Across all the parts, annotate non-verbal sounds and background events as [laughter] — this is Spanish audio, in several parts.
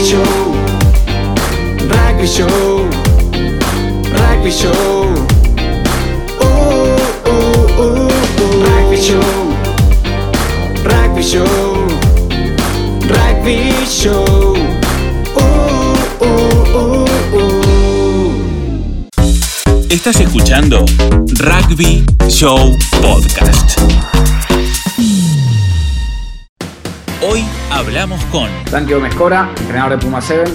Rugby Show, Rugby Show, Rugby Show. Estás escuchando Rugby Show Podcast. Hablamos con Santiago Mescora, entrenador de Puma 7.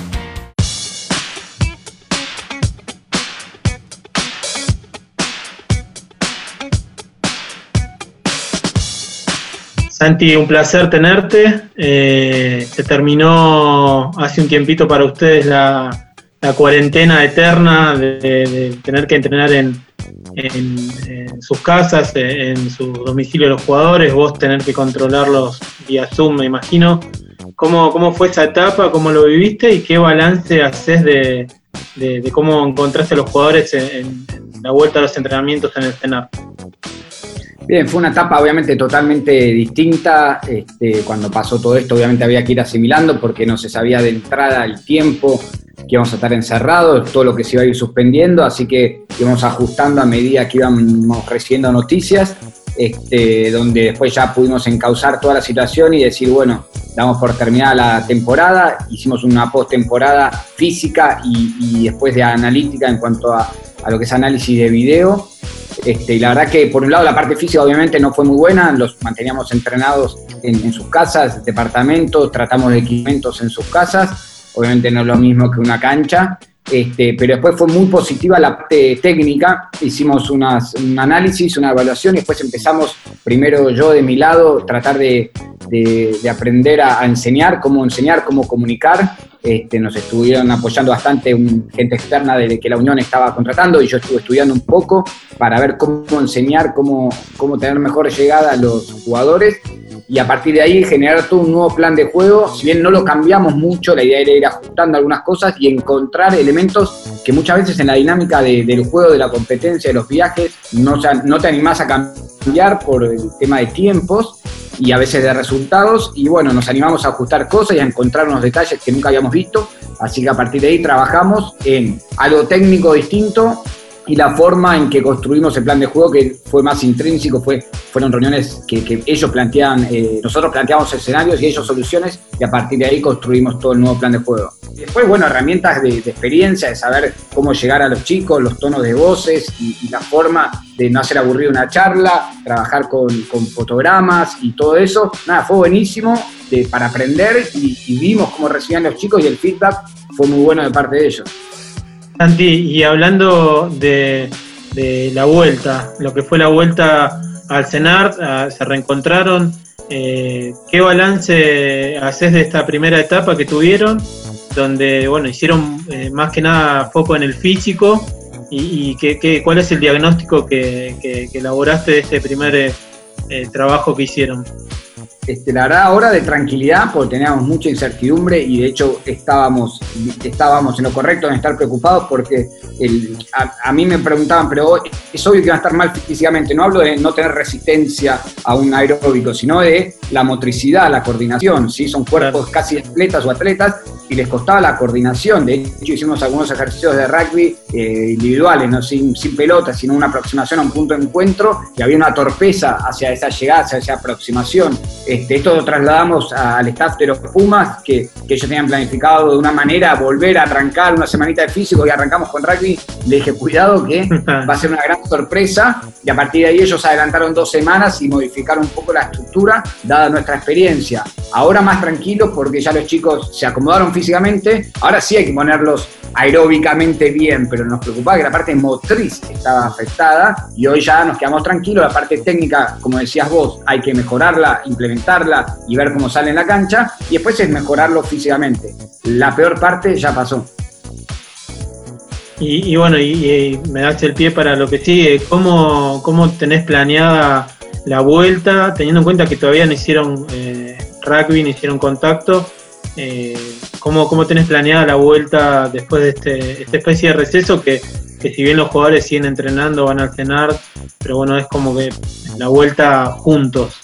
Santi, un placer tenerte. Eh, se terminó hace un tiempito para ustedes la, la cuarentena eterna de, de tener que entrenar en, en- sus casas, en, su domicilio de los jugadores, vos tener que controlarlos vía Zoom, me imagino. ¿Cómo, cómo fue esa etapa? ¿Cómo lo viviste? ¿Y qué balance haces de, cómo encontraste a los jugadores en, en la vuelta a los entrenamientos en el CENAR? Bien, fue una etapa obviamente totalmente distinta. Este, cuando pasó todo esto, obviamente había que ir asimilando porque no se sabía de entrada el tiempo que íbamos a estar encerrados, todo lo que se iba a ir suspendiendo, así que íbamos ajustando a medida que íbamos recibiendo noticias, este, donde después ya pudimos encauzar toda la situación y decir, bueno, damos por terminada la temporada, hicimos una postemporada física y, y después de analítica en cuanto a, a lo que es análisis de video. Este, y la verdad que por un lado la parte física obviamente no fue muy buena, los manteníamos entrenados en, en sus casas, departamentos, tratamos de equipamientos en sus casas, obviamente no es lo mismo que una cancha, este, pero después fue muy positiva la parte técnica, hicimos unas- un análisis, una evaluación y después empezamos, primero yo de mi lado, tratar de, de- de aprender a, enseñar, cómo enseñar, cómo comunicar. Este, nos estuvieron apoyando bastante gente externa de que la Unión estaba contratando y yo estuve estudiando un poco para ver cómo enseñar, cómo, cómo tener mejor llegada a los jugadores y a partir de ahí generar todo un nuevo plan de juego. Si bien no lo cambiamos mucho, la idea era ir ajustando algunas cosas y encontrar elementos que muchas veces en la dinámica de- del juego, de la competencia, de los viajes, no, te animás a cambiar por el tema de tiempos y a veces de resultados. Y bueno, nos animamos a ajustar cosas y a encontrar unos detalles que nunca habíamos visto. Así que a partir de ahí trabajamos en algo técnico distinto y la forma en que construimos el plan de juego que fue más intrínseco, fue, fueron reuniones que, ellos planteaban, eh, nosotros planteamos escenarios y ellos soluciones y a partir de ahí construimos todo el nuevo plan de juego. Después, bueno, herramientas de, experiencia, de saber cómo llegar a los chicos, los tonos de voces y, la forma de no hacer aburrir una charla, trabajar con, con fotogramas y todo eso. Nada, fue buenísimo de- para aprender y, y vimos cómo recibían los chicos y el feedback fue muy bueno de parte de ellos. Santi, y hablando de, de la vuelta, lo que fue la vuelta al CENAR, a- se reencontraron, eh, ¿qué balance haces de esta primera etapa que tuvieron? Donde, bueno, hicieron eh, más que nada foco en el físico y, qué- cuál es el diagnóstico que, elaboraste de este primer eh, trabajo que hicieron. Este, la verdad, ahora de tranquilidad, porque teníamos mucha incertidumbre y de hecho estábamos, estábamos en lo correcto en estar preocupados porque el- a, a mí me preguntaban, pero es obvio que van a estar mal físicamente. No hablo de no tener resistencia a un aeróbico, sino de la motricidad, la coordinación. ¿sí? Son cuerpos casi atletas o atletas y les costaba la coordinación. De hecho, hicimos algunos ejercicios de rugby eh, individuales, ¿no? sin, sin pelota, sino una aproximación a un punto de encuentro y había una torpeza hacia esa llegada, hacia esa aproximación. Este, esto lo trasladamos al staff de los Pumas, que, que ellos tenían planificado de una manera volver a arrancar una semanita de físico y arrancamos con rugby. Le dije, cuidado que [laughs] va a ser una gran sorpresa y a partir de ahí ellos adelantaron dos semanas y modificaron un poco la estructura dada nuestra experiencia. Ahora más tranquilos porque ya los chicos se acomodaron físicamente, ahora sí hay que ponerlos aeróbicamente bien, pero nos preocupaba que la parte motriz estaba afectada y hoy ya nos quedamos tranquilos, la parte técnica, como decías vos, hay que mejorarla, implementarla y ver cómo sale en la cancha y después es mejorarlo físicamente. La peor parte ya pasó. Y, bueno, y, y me das el pie para lo que sigue. ¿Cómo, cómo tenés planeada la vuelta, teniendo en cuenta que todavía no hicieron eh, rugby, no hicieron contacto? Eh, ¿cómo, ¿Cómo tenés planeada la vuelta después de este, esta especie de receso que, que si bien los jugadores siguen entrenando, van al cenar, pero bueno, es como que la vuelta juntos?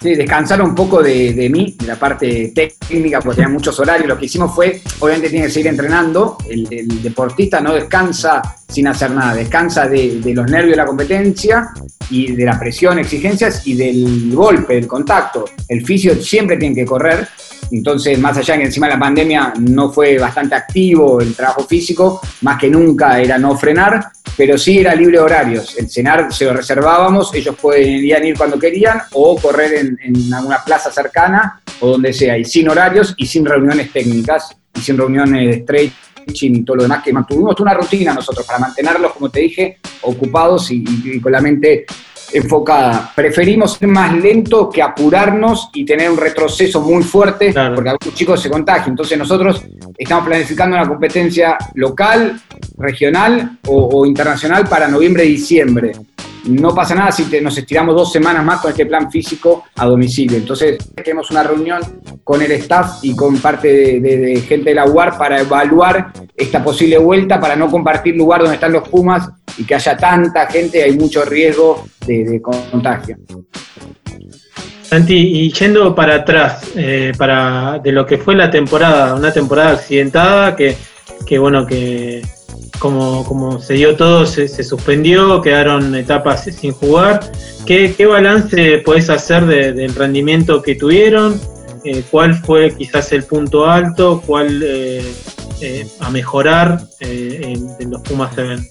Sí, descansar un poco de, de, mí, de la parte técnica, porque tenía muchos horarios. Lo que hicimos fue, obviamente tiene que seguir entrenando. El, el deportista no descansa sin hacer nada, descansa de, de, los nervios de la competencia y de la presión, exigencias y del golpe, del contacto. El fisio siempre tiene que correr. Entonces, más allá que encima de la pandemia no fue bastante activo el trabajo físico, más que nunca era no frenar, pero sí era libre horarios. El cenar se lo reservábamos, ellos podían ir cuando querían o correr en, alguna plaza cercana o donde sea, y sin horarios y sin reuniones técnicas y sin reuniones de stretching y todo lo demás, que mantuvimos una rutina nosotros para mantenerlos, como te dije, ocupados y con la mente enfocada. Preferimos ser más lento que apurarnos y tener un retroceso muy fuerte, claro. porque algunos chicos se contagian. Entonces nosotros estamos planificando una competencia local, regional o, o internacional para noviembre-diciembre no pasa nada si te, nos estiramos dos semanas más con este plan físico a domicilio. Entonces, tenemos una reunión con el staff y con parte de, de, de, gente de la UAR para evaluar esta posible vuelta, para no compartir lugar donde están los Pumas y que haya tanta gente, hay mucho riesgo de, contagio. Santi, y yendo para atrás, eh, para de lo que fue la temporada, una temporada accidentada que, que bueno, que como, como se dio todo, se, se, suspendió, quedaron etapas sin jugar. ¿Qué, qué balance podés hacer de, del rendimiento que tuvieron? Eh, ¿Cuál fue quizás el punto alto? ¿Cuál eh, a mejorar en, en, los Pumas Seven?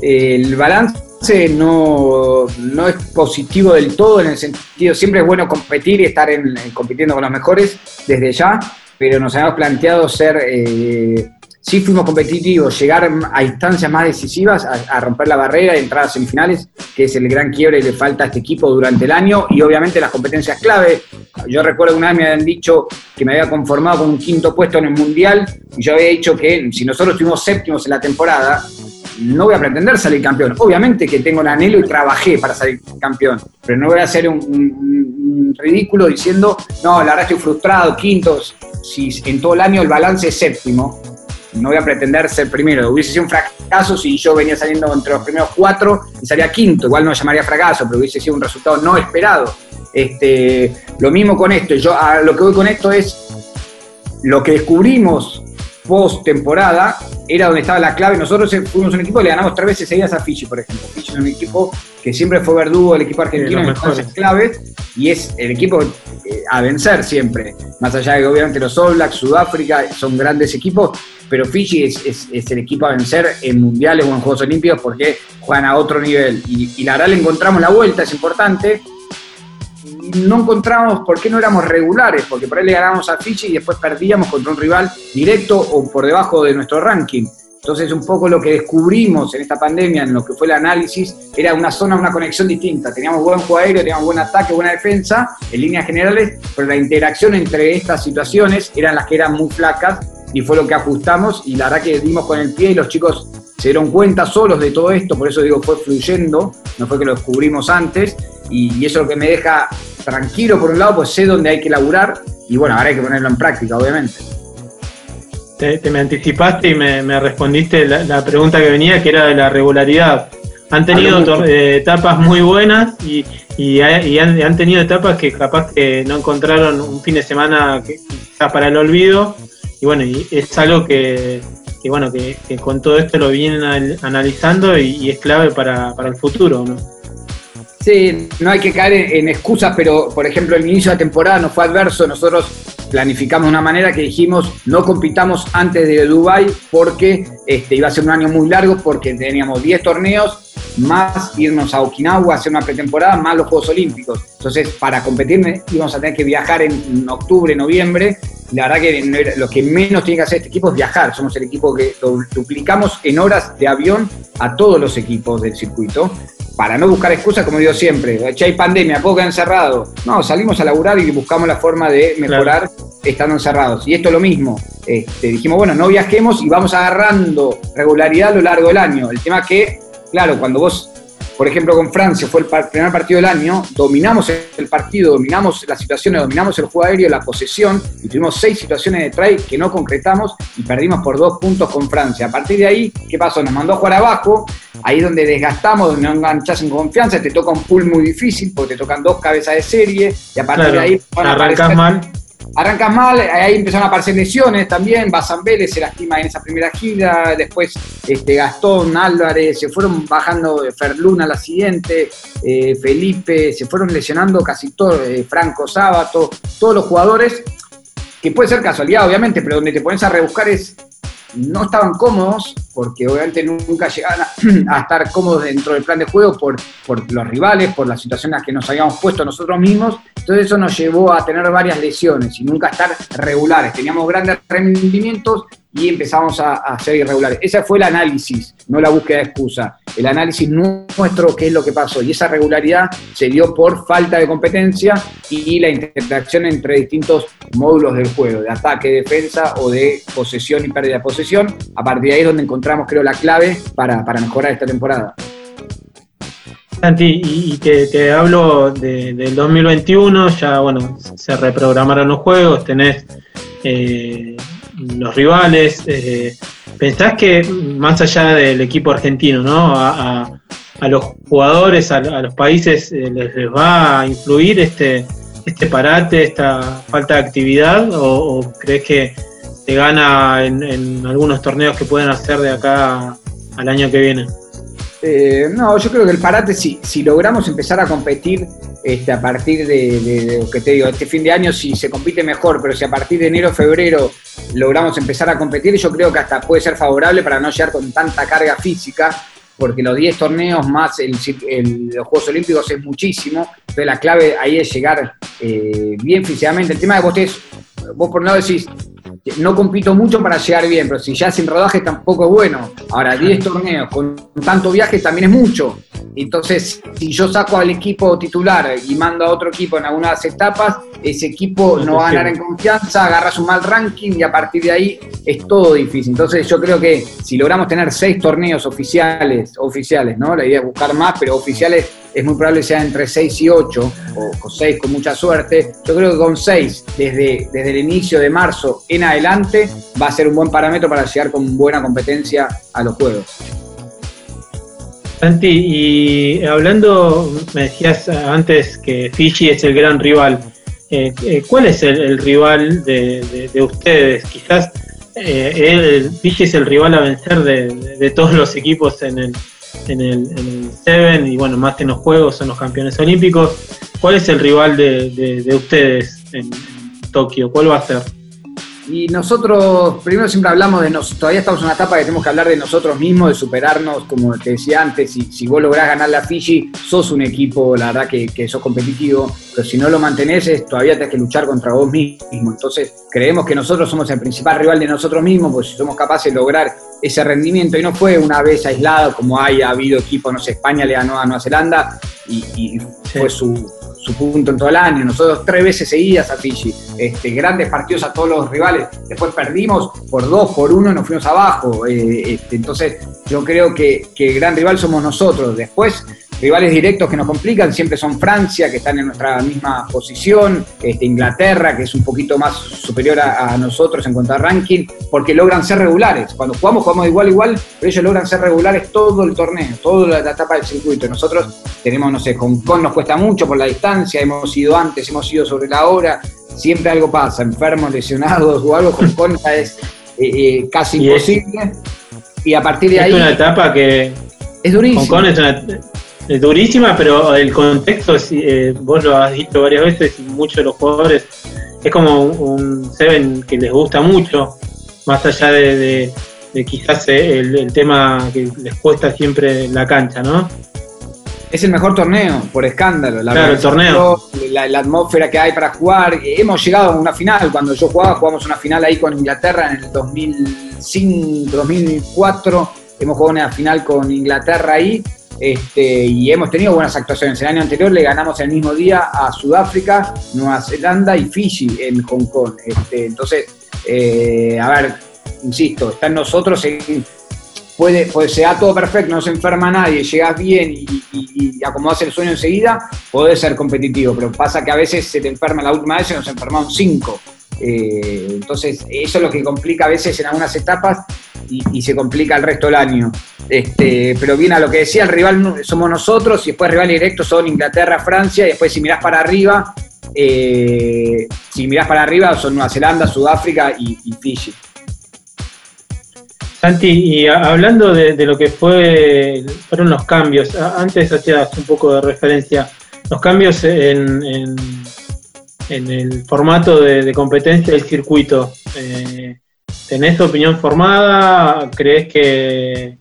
El balance no, no, es positivo del todo en el sentido, siempre es bueno competir y estar en, compitiendo con los mejores desde ya, pero nos habíamos planteado ser eh, sí fuimos competitivos, llegar a instancias más decisivas, a, romper la barrera y entrar a semifinales, que es el gran quiebre que le falta a este equipo durante el año, y obviamente las competencias clave. Yo recuerdo que una vez me habían dicho que me había conformado con un quinto puesto en el Mundial, y yo había dicho que si nosotros estuvimos séptimos en la temporada, no voy a pretender salir campeón. Obviamente que tengo el anhelo y trabajé para salir campeón, pero no voy a hacer un, ridículo diciendo, no, la verdad estoy frustrado, quintos, si en todo el año el balance es séptimo no voy a pretender ser primero. Hubiese sido un fracaso si yo venía saliendo entre los primeros cuatro y salía quinto. Igual no llamaría fracaso, pero hubiese sido un resultado no esperado. Este, lo mismo con esto. Yo lo que voy con esto es lo que descubrimos post temporada era donde estaba la clave. Nosotros fuimos un equipo que le ganamos tres veces seguidas a Fiji, por ejemplo. Fiji es un equipo que siempre fue verdugo del equipo argentino en las claves y es el equipo eh, a vencer siempre. Más allá de que obviamente los All Blacks, Sudáfrica son grandes equipos, pero Fiji es, es, es, el equipo a vencer en mundiales o en Juegos Olímpicos porque juegan a otro nivel. Y, y la verdad le encontramos la vuelta, es importante no encontramos por qué no éramos regulares, porque por ahí le ganábamos a Fiji y después perdíamos contra un rival directo o por debajo de nuestro ranking. Entonces, un poco lo que descubrimos en esta pandemia, en lo que fue el análisis, era una zona, una conexión distinta. Teníamos buen juego aéreo, teníamos buen ataque, buena defensa, en líneas generales, pero la interacción entre estas situaciones eran las que eran muy flacas y fue lo que ajustamos y la verdad que dimos con el pie y los chicos se dieron cuenta solos de todo esto, por eso digo, fue fluyendo, no fue que lo descubrimos antes, y, y eso es lo que me deja tranquilo por un lado, pues sé dónde hay que laburar, y bueno, ahora hay que ponerlo en práctica, obviamente. Te, te me anticipaste y me, me respondiste la, la, pregunta que venía, que era de la regularidad. Han tenido eh, etapas muy buenas y, y, y han, han, tenido etapas que capaz que no encontraron un fin de semana que, para el olvido, y bueno, y es algo que, que bueno, que, que, con todo esto lo vienen analizando y, y es clave para, para, el futuro, ¿no? No hay que caer en, excusas, pero por ejemplo el inicio de la temporada no fue adverso, nosotros planificamos de una manera que dijimos no compitamos antes de Dubai porque este, iba a ser un año muy largo porque teníamos 10 torneos más irnos a Okinawa hacer una pretemporada, más los Juegos Olímpicos. Entonces, para competir íbamos a tener que viajar en octubre, noviembre. La verdad que lo que menos tiene que hacer este equipo es viajar. Somos el equipo que duplicamos en horas de avión a todos los equipos del circuito. Para no buscar excusas, como digo siempre, che, hay pandemia, ¿puedo quedar encerrado? No, salimos a laburar y buscamos la forma de mejorar claro. estando encerrados. Y esto es lo mismo. Este, dijimos, bueno, no viajemos y vamos agarrando regularidad a lo largo del año. El tema es que claro, cuando vos por ejemplo, con Francia, fue el primer partido del año, dominamos el partido, dominamos las situaciones, dominamos el juego aéreo, la posesión, y tuvimos seis situaciones de try que no concretamos y perdimos por dos puntos con Francia. A partir de ahí, ¿qué pasó? Nos mandó a jugar abajo, ahí donde desgastamos, donde no enganchas en confianza, te toca un pool muy difícil porque te tocan dos cabezas de serie, y a partir de ahí... Arrancas mal Arrancas mal, ahí empezaron a aparecer lesiones también, Bazán Vélez se lastima en esa primera gira, después este, Gastón, Álvarez, se fueron bajando Ferluna la siguiente, eh, Felipe, se fueron lesionando casi todos, eh, Franco Sábato, todos los jugadores, que puede ser casualidad obviamente, pero donde te pones a rebuscar es no estaban cómodos, porque obviamente nunca llegaban [clears throat] a, estar cómodos dentro del plan de juego por, por los rivales, por las situaciones que nos habíamos puesto nosotros mismos. Entonces eso nos llevó a tener varias lesiones y nunca estar regulares. Teníamos grandes rendimientos y empezamos a, a, ser irregulares. Ese fue el análisis, no la búsqueda de excusa. El análisis nuestro, qué es lo que pasó. Y esa regularidad se dio por falta de competencia y la interacción entre distintos módulos del juego, de ataque, defensa o de posesión y pérdida de posesión. A partir de ahí es donde encontramos, creo, la clave para, mejorar esta temporada. Santi, y te, hablo del 2021, ya bueno, se reprogramaron los juegos, tenés eh, los rivales. Eh, ¿Pensás que más allá del equipo argentino, ¿no? a, los jugadores, a, los países, eh, les, va a influir este, este parate, esta falta de actividad? ¿O, crees que te gana en, algunos torneos que pueden hacer de acá al año que viene? Eh, no, yo creo que el parate, si, si logramos empezar a competir este, a partir de, lo que te digo, este fin de año si se compite mejor, pero si a partir de enero, febrero logramos empezar a competir, yo creo que hasta puede ser favorable para no llegar con tanta carga física, porque los 10 torneos más los Juegos Olímpicos es muchísimo, entonces la clave ahí es llegar eh, bien físicamente. El tema de vos, vos por no decís, no compito mucho para llegar bien, pero si ya sin rodaje tampoco es bueno. Ahora, 10 torneos con tanto viaje también es mucho. Entonces, si yo saco al equipo titular y mando a otro equipo en algunas etapas, ese equipo no va a ganar en confianza, agarras un mal ranking y a partir de ahí es todo difícil. Entonces, yo creo que si logramos tener seis torneos oficiales, oficiales, ¿no? La idea es buscar más, pero oficiales es muy probable que sea entre 6 y 8, o, 6 con mucha suerte. Yo creo que con 6, desde, desde el inicio de marzo en adelante, va a ser un buen parámetro para llegar con buena competencia a los juegos. Santi, y hablando, me decías antes que Fiji es el gran rival. Eh, eh, ¿Cuál es el, rival de, ustedes? Quizás eh, Fiji es el rival a vencer de todos los equipos en el, en el, Seven y bueno, más que en los Juegos son los campeones olímpicos. ¿Cuál es el rival de, ustedes en, Tokio? ¿Cuál va a ser? Y nosotros, primero siempre hablamos de nosotros, todavía estamos en una etapa que tenemos que hablar de nosotros mismos, de superarnos, como te decía antes, si, vos lográs ganar la Fiji, sos un equipo, la verdad, que, sos competitivo, pero si no lo mantenés, todavía tenés que luchar contra vos mismo. Entonces, creemos que nosotros somos el principal rival de nosotros mismos, porque si somos capaces de lograr ese rendimiento, y no fue una vez aislado, como haya habido equipos, no sé, España le ganó a Nueva Zelanda, y, fue su su punto en todo el año. Nosotros tres veces seguidas a Fiji, este, grandes partidos a todos los rivales. Después perdimos por dos, por uno, nos fuimos abajo. Eh, este, entonces, yo creo que, que gran rival somos nosotros. Después Rivales directos que nos complican siempre son Francia, que están en nuestra misma posición, este, Inglaterra, que es un poquito más superior a, nosotros en cuanto a ranking, porque logran ser regulares. Cuando jugamos, jugamos igual a igual, pero ellos logran ser regulares todo el torneo, toda la, etapa del circuito. Nosotros tenemos, no sé, Hong Kong nos cuesta mucho por la distancia, hemos ido antes, hemos ido sobre la hora, siempre algo pasa, enfermos, lesionados o algo, Hong Kong es eh, eh, casi imposible. y a partir de ahí... Es una etapa que... Es durísimo. Hong Kong es una es durísima, pero el contexto, eh, vos lo has dicho varias veces, y muchos de los jugadores, es como un Seven que les gusta mucho, más allá de, quizás eh, el, tema que les cuesta siempre la cancha, ¿no? Es el mejor torneo, por escándalo. La claro, el torneo. La, atmósfera que hay para jugar. Hemos llegado a una final. Cuando yo jugaba, jugamos una final ahí con Inglaterra en el 2005, 2004. Hemos jugado una final con Inglaterra ahí este, y hemos tenido buenas actuaciones. El año anterior le ganamos el mismo día a Sudáfrica, Nueva Zelanda y Fiji en Hong Kong. Este, entonces, eh, a ver, insisto, está en nosotros puede, pues se da todo perfecto, no se enferma nadie, llegas bien y, y, y acomodas el sueño enseguida, podés ser competitivo, pero pasa que a veces se te enferma la última vez y nos enfermaron cinco. Eh, entonces, eso es lo que complica a veces en algunas etapas y, se complica el resto del año. Este, pero bien a lo que decía, el rival somos nosotros y después rival directo son Inglaterra, Francia y después si mirás para arriba, eh, si mirás para arriba son Nueva Zelanda, Sudáfrica y, Fiji. Santi, y hablando de, lo que fue, fueron los cambios, antes hacías un poco de referencia, los cambios en, el formato de, competencia del circuito. Eh, ¿Tenés tu opinión formada? ¿Crees que,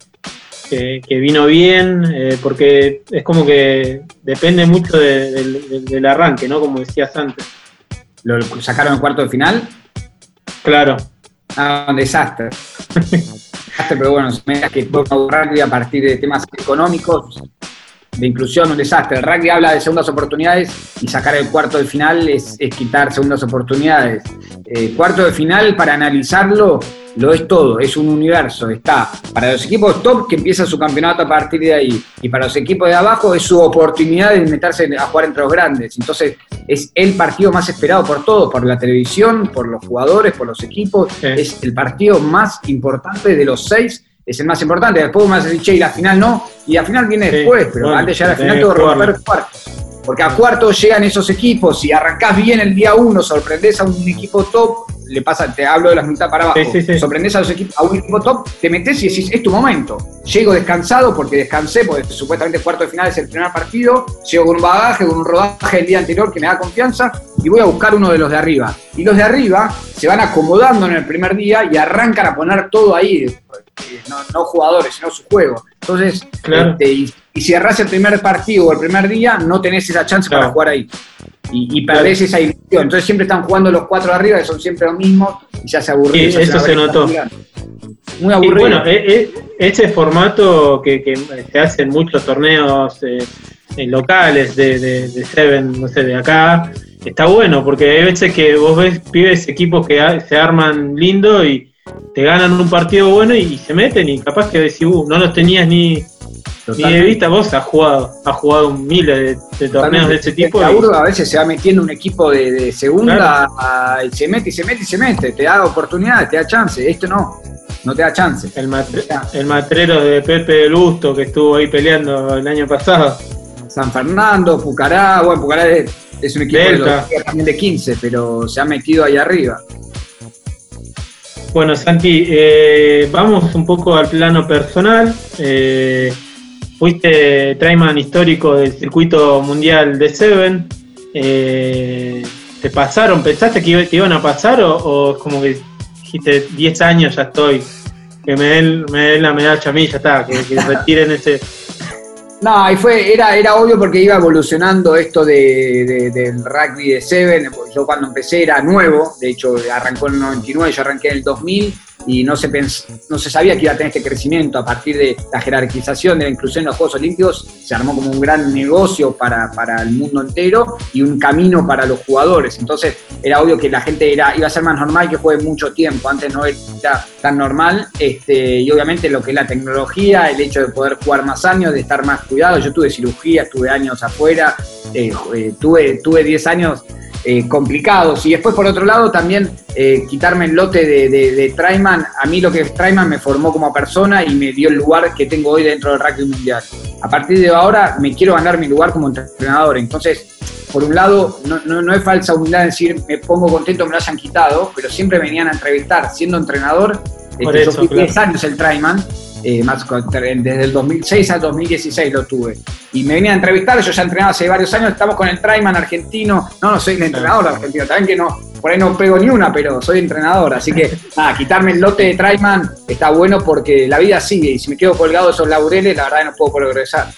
que, vino bien? Eh, porque es como que depende mucho del arranque, ¿no? Como decías antes. ¿Lo sacaron en cuarto de final? Claro. Ah, un desastre. [laughs] desastre, pero bueno, que a partir de temas económicos, de inclusión, un desastre. El rugby habla de segundas oportunidades y sacar el cuarto de final es, quitar segundas oportunidades. Eh, cuarto de final, para analizarlo, lo es todo, es un universo. Está para los equipos top que empieza su campeonato a partir de ahí, y para los equipos de abajo es su oportunidad de meterse a jugar entre los grandes. Entonces, es el partido más esperado por todos, por la televisión, por los jugadores, por los equipos. Es el partido más importante de los seis es el más importante. Después me hace che, y la final no, y la final viene después, pero antes ya la final tengo que romper cuarto. Porque a cuarto llegan esos equipos, si arrancás bien el día uno, sorprendés a un equipo top, le pasa, te hablo de las mitad para abajo, sorprendés a, los equipos, a un equipo top, te metes y decís, es tu momento. Llego descansado porque descansé, porque supuestamente el cuarto de final es el primer partido, llego con un bagaje, con un rodaje el día anterior que me da confianza y voy a buscar uno de los de arriba. Y los de arriba se van acomodando en el primer día y arrancan a poner todo ahí, no, jugadores, sino su juego. Entonces, este, y, si erras el primer partido o el primer día, no tenés esa chance para jugar ahí. Y, y perdés esa ilusión. Entonces siempre están jugando los cuatro de arriba, que son siempre los mismos, y ya se aburrió. Sí, eso se, notó. Muy aburrido. bueno, este formato que, se hace en muchos torneos eh, locales de, de, Seven, no sé, de acá, está bueno, porque hay veces que vos ves pibes equipos que se arman lindo y te ganan un partido bueno y, se meten y capaz que decís, uh, no los tenías ni, ni de vista, vos has jugado, has jugado miles de, torneos de ese tipo. a veces se va metiendo un equipo de, segunda y se mete y se mete y se mete, te da oportunidades, te da chance, esto no, no te da chance. El, el matrero de Pepe del Busto que estuvo ahí peleando el año pasado. San Fernando, Pucará, bueno, Pucará es, un equipo de, también de 15, pero se ha metido ahí arriba. Bueno, Santi, eh, vamos un poco al plano personal. Eh, fuiste Traiman histórico del circuito mundial de Seven. Eh, ¿Te pasaron? ¿Pensaste que te iban a pasar o, es como que dijiste 10 años ya estoy? Que me den, me la medalla a mí, ya está, que retiren ese, no, y fue, era, era obvio porque iba evolucionando esto de, del rugby de Seven. Yo cuando empecé era nuevo, de hecho arrancó en el 99, yo arranqué en el 2000 y no se, no se sabía que iba a tener este crecimiento a partir de la jerarquización de la inclusión en los Juegos Olímpicos. Se armó como un gran negocio para, para el mundo entero y un camino para los jugadores. Entonces era obvio que la gente era, iba a ser más normal que juegue mucho tiempo. Antes no era tan normal. Este, y obviamente lo que es la tecnología, el hecho de poder jugar más años, de estar más cuidado. Yo tuve cirugía, estuve años afuera, eh, eh, tuve, tuve 10 años eh, complicados. Y después, por otro lado, también eh, quitarme el lote de, de, Traiman. A mí lo que es Traiman me formó como persona y me dio el lugar que tengo hoy dentro del rugby mundial. A partir de ahora me quiero ganar mi lugar como entrenador. Entonces, por un lado, no, no, es falsa humildad decir me pongo contento, me lo hayan quitado, pero siempre venían a entrevistar siendo entrenador. Este, yo fui 10 años el Traiman eh, más, desde el 2006 al 2016 lo tuve. Y me venía a entrevistar, yo ya entrenaba hace varios años, estamos con el Traiman argentino, no, no soy el entrenador argentino, también que no, por ahí no pego ni una, pero soy entrenador, así que [laughs] nada, quitarme el lote de Traiman está bueno porque la vida sigue y si me quedo colgado de esos laureles, la verdad no puedo progresar.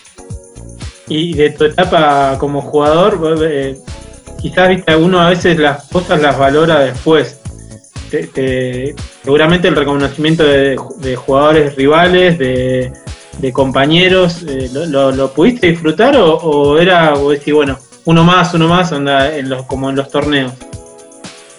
Y de tu etapa como jugador, eh, quizás viste uno a veces las cosas las valora después seguramente el reconocimiento de, jugadores rivales, de, compañeros, eh, lo, pudiste disfrutar o, era, o decir, bueno, uno más, uno más, anda en los, como en los torneos?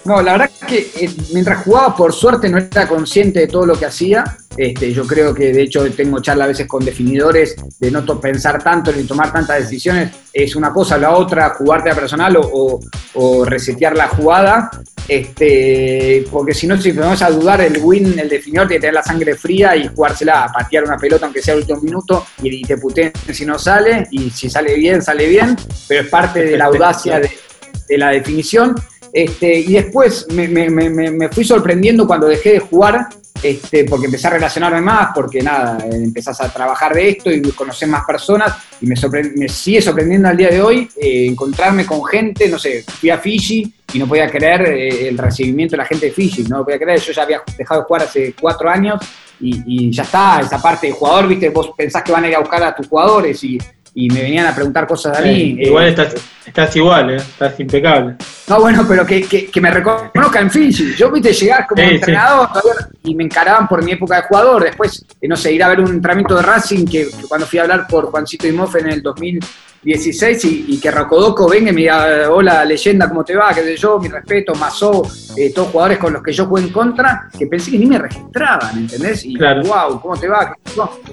No, la verdad que eh, mientras jugaba, por suerte, no era consciente de todo lo que hacía. Este, yo creo que, de hecho, tengo charla a veces con definidores de no pensar tanto ni tomar tantas decisiones. Es una cosa, la otra, jugarte a personal o, o- o resetear la jugada. Este, porque si no, si vamos a dudar, el win, el definidor, tiene que tener la sangre fría y jugársela a patear una pelota, aunque sea el último minuto, y, y te puteen si no sale. Y si sale bien, sale bien. Pero es parte de la audacia de, de la definición. Este, y después me, me- me- me- me fui sorprendiendo cuando dejé de jugar, este, porque empecé a relacionarme más, porque nada, empezás a trabajar de esto y conocer más personas, y me, me sigue sorprendiendo al día de hoy eh, encontrarme con gente, no sé, fui a Fiji y no podía creer eh, el recibimiento de la gente de Fiji, no lo podía creer, yo ya había dejado de jugar hace cuatro años y, y ya está, esa parte de jugador, viste, vos pensás que van a ir a buscar a tus jugadores y, y me venían a preguntar cosas a mí. Igual eh, estás, estás igual, ¿eh? estás impecable. No, bueno, pero que, que, que me reconozcan en Fiji. Yo, viste, llegar como Sí, entrenador y me encaraban por mi época de jugador. Después, eh, no sé, ir a ver un entrenamiento de Racing, que, que cuando fui a hablar por Juancito Imoff en el 2016 y, y que Rocodoco venga y me diga, hola, leyenda, ¿cómo te va? Que sé yo, mi respeto, Mazó, eh, todos jugadores con los que yo jugué en contra, que pensé que ni me registraban, ¿entendés? Y Claro. wow, ¿cómo te va?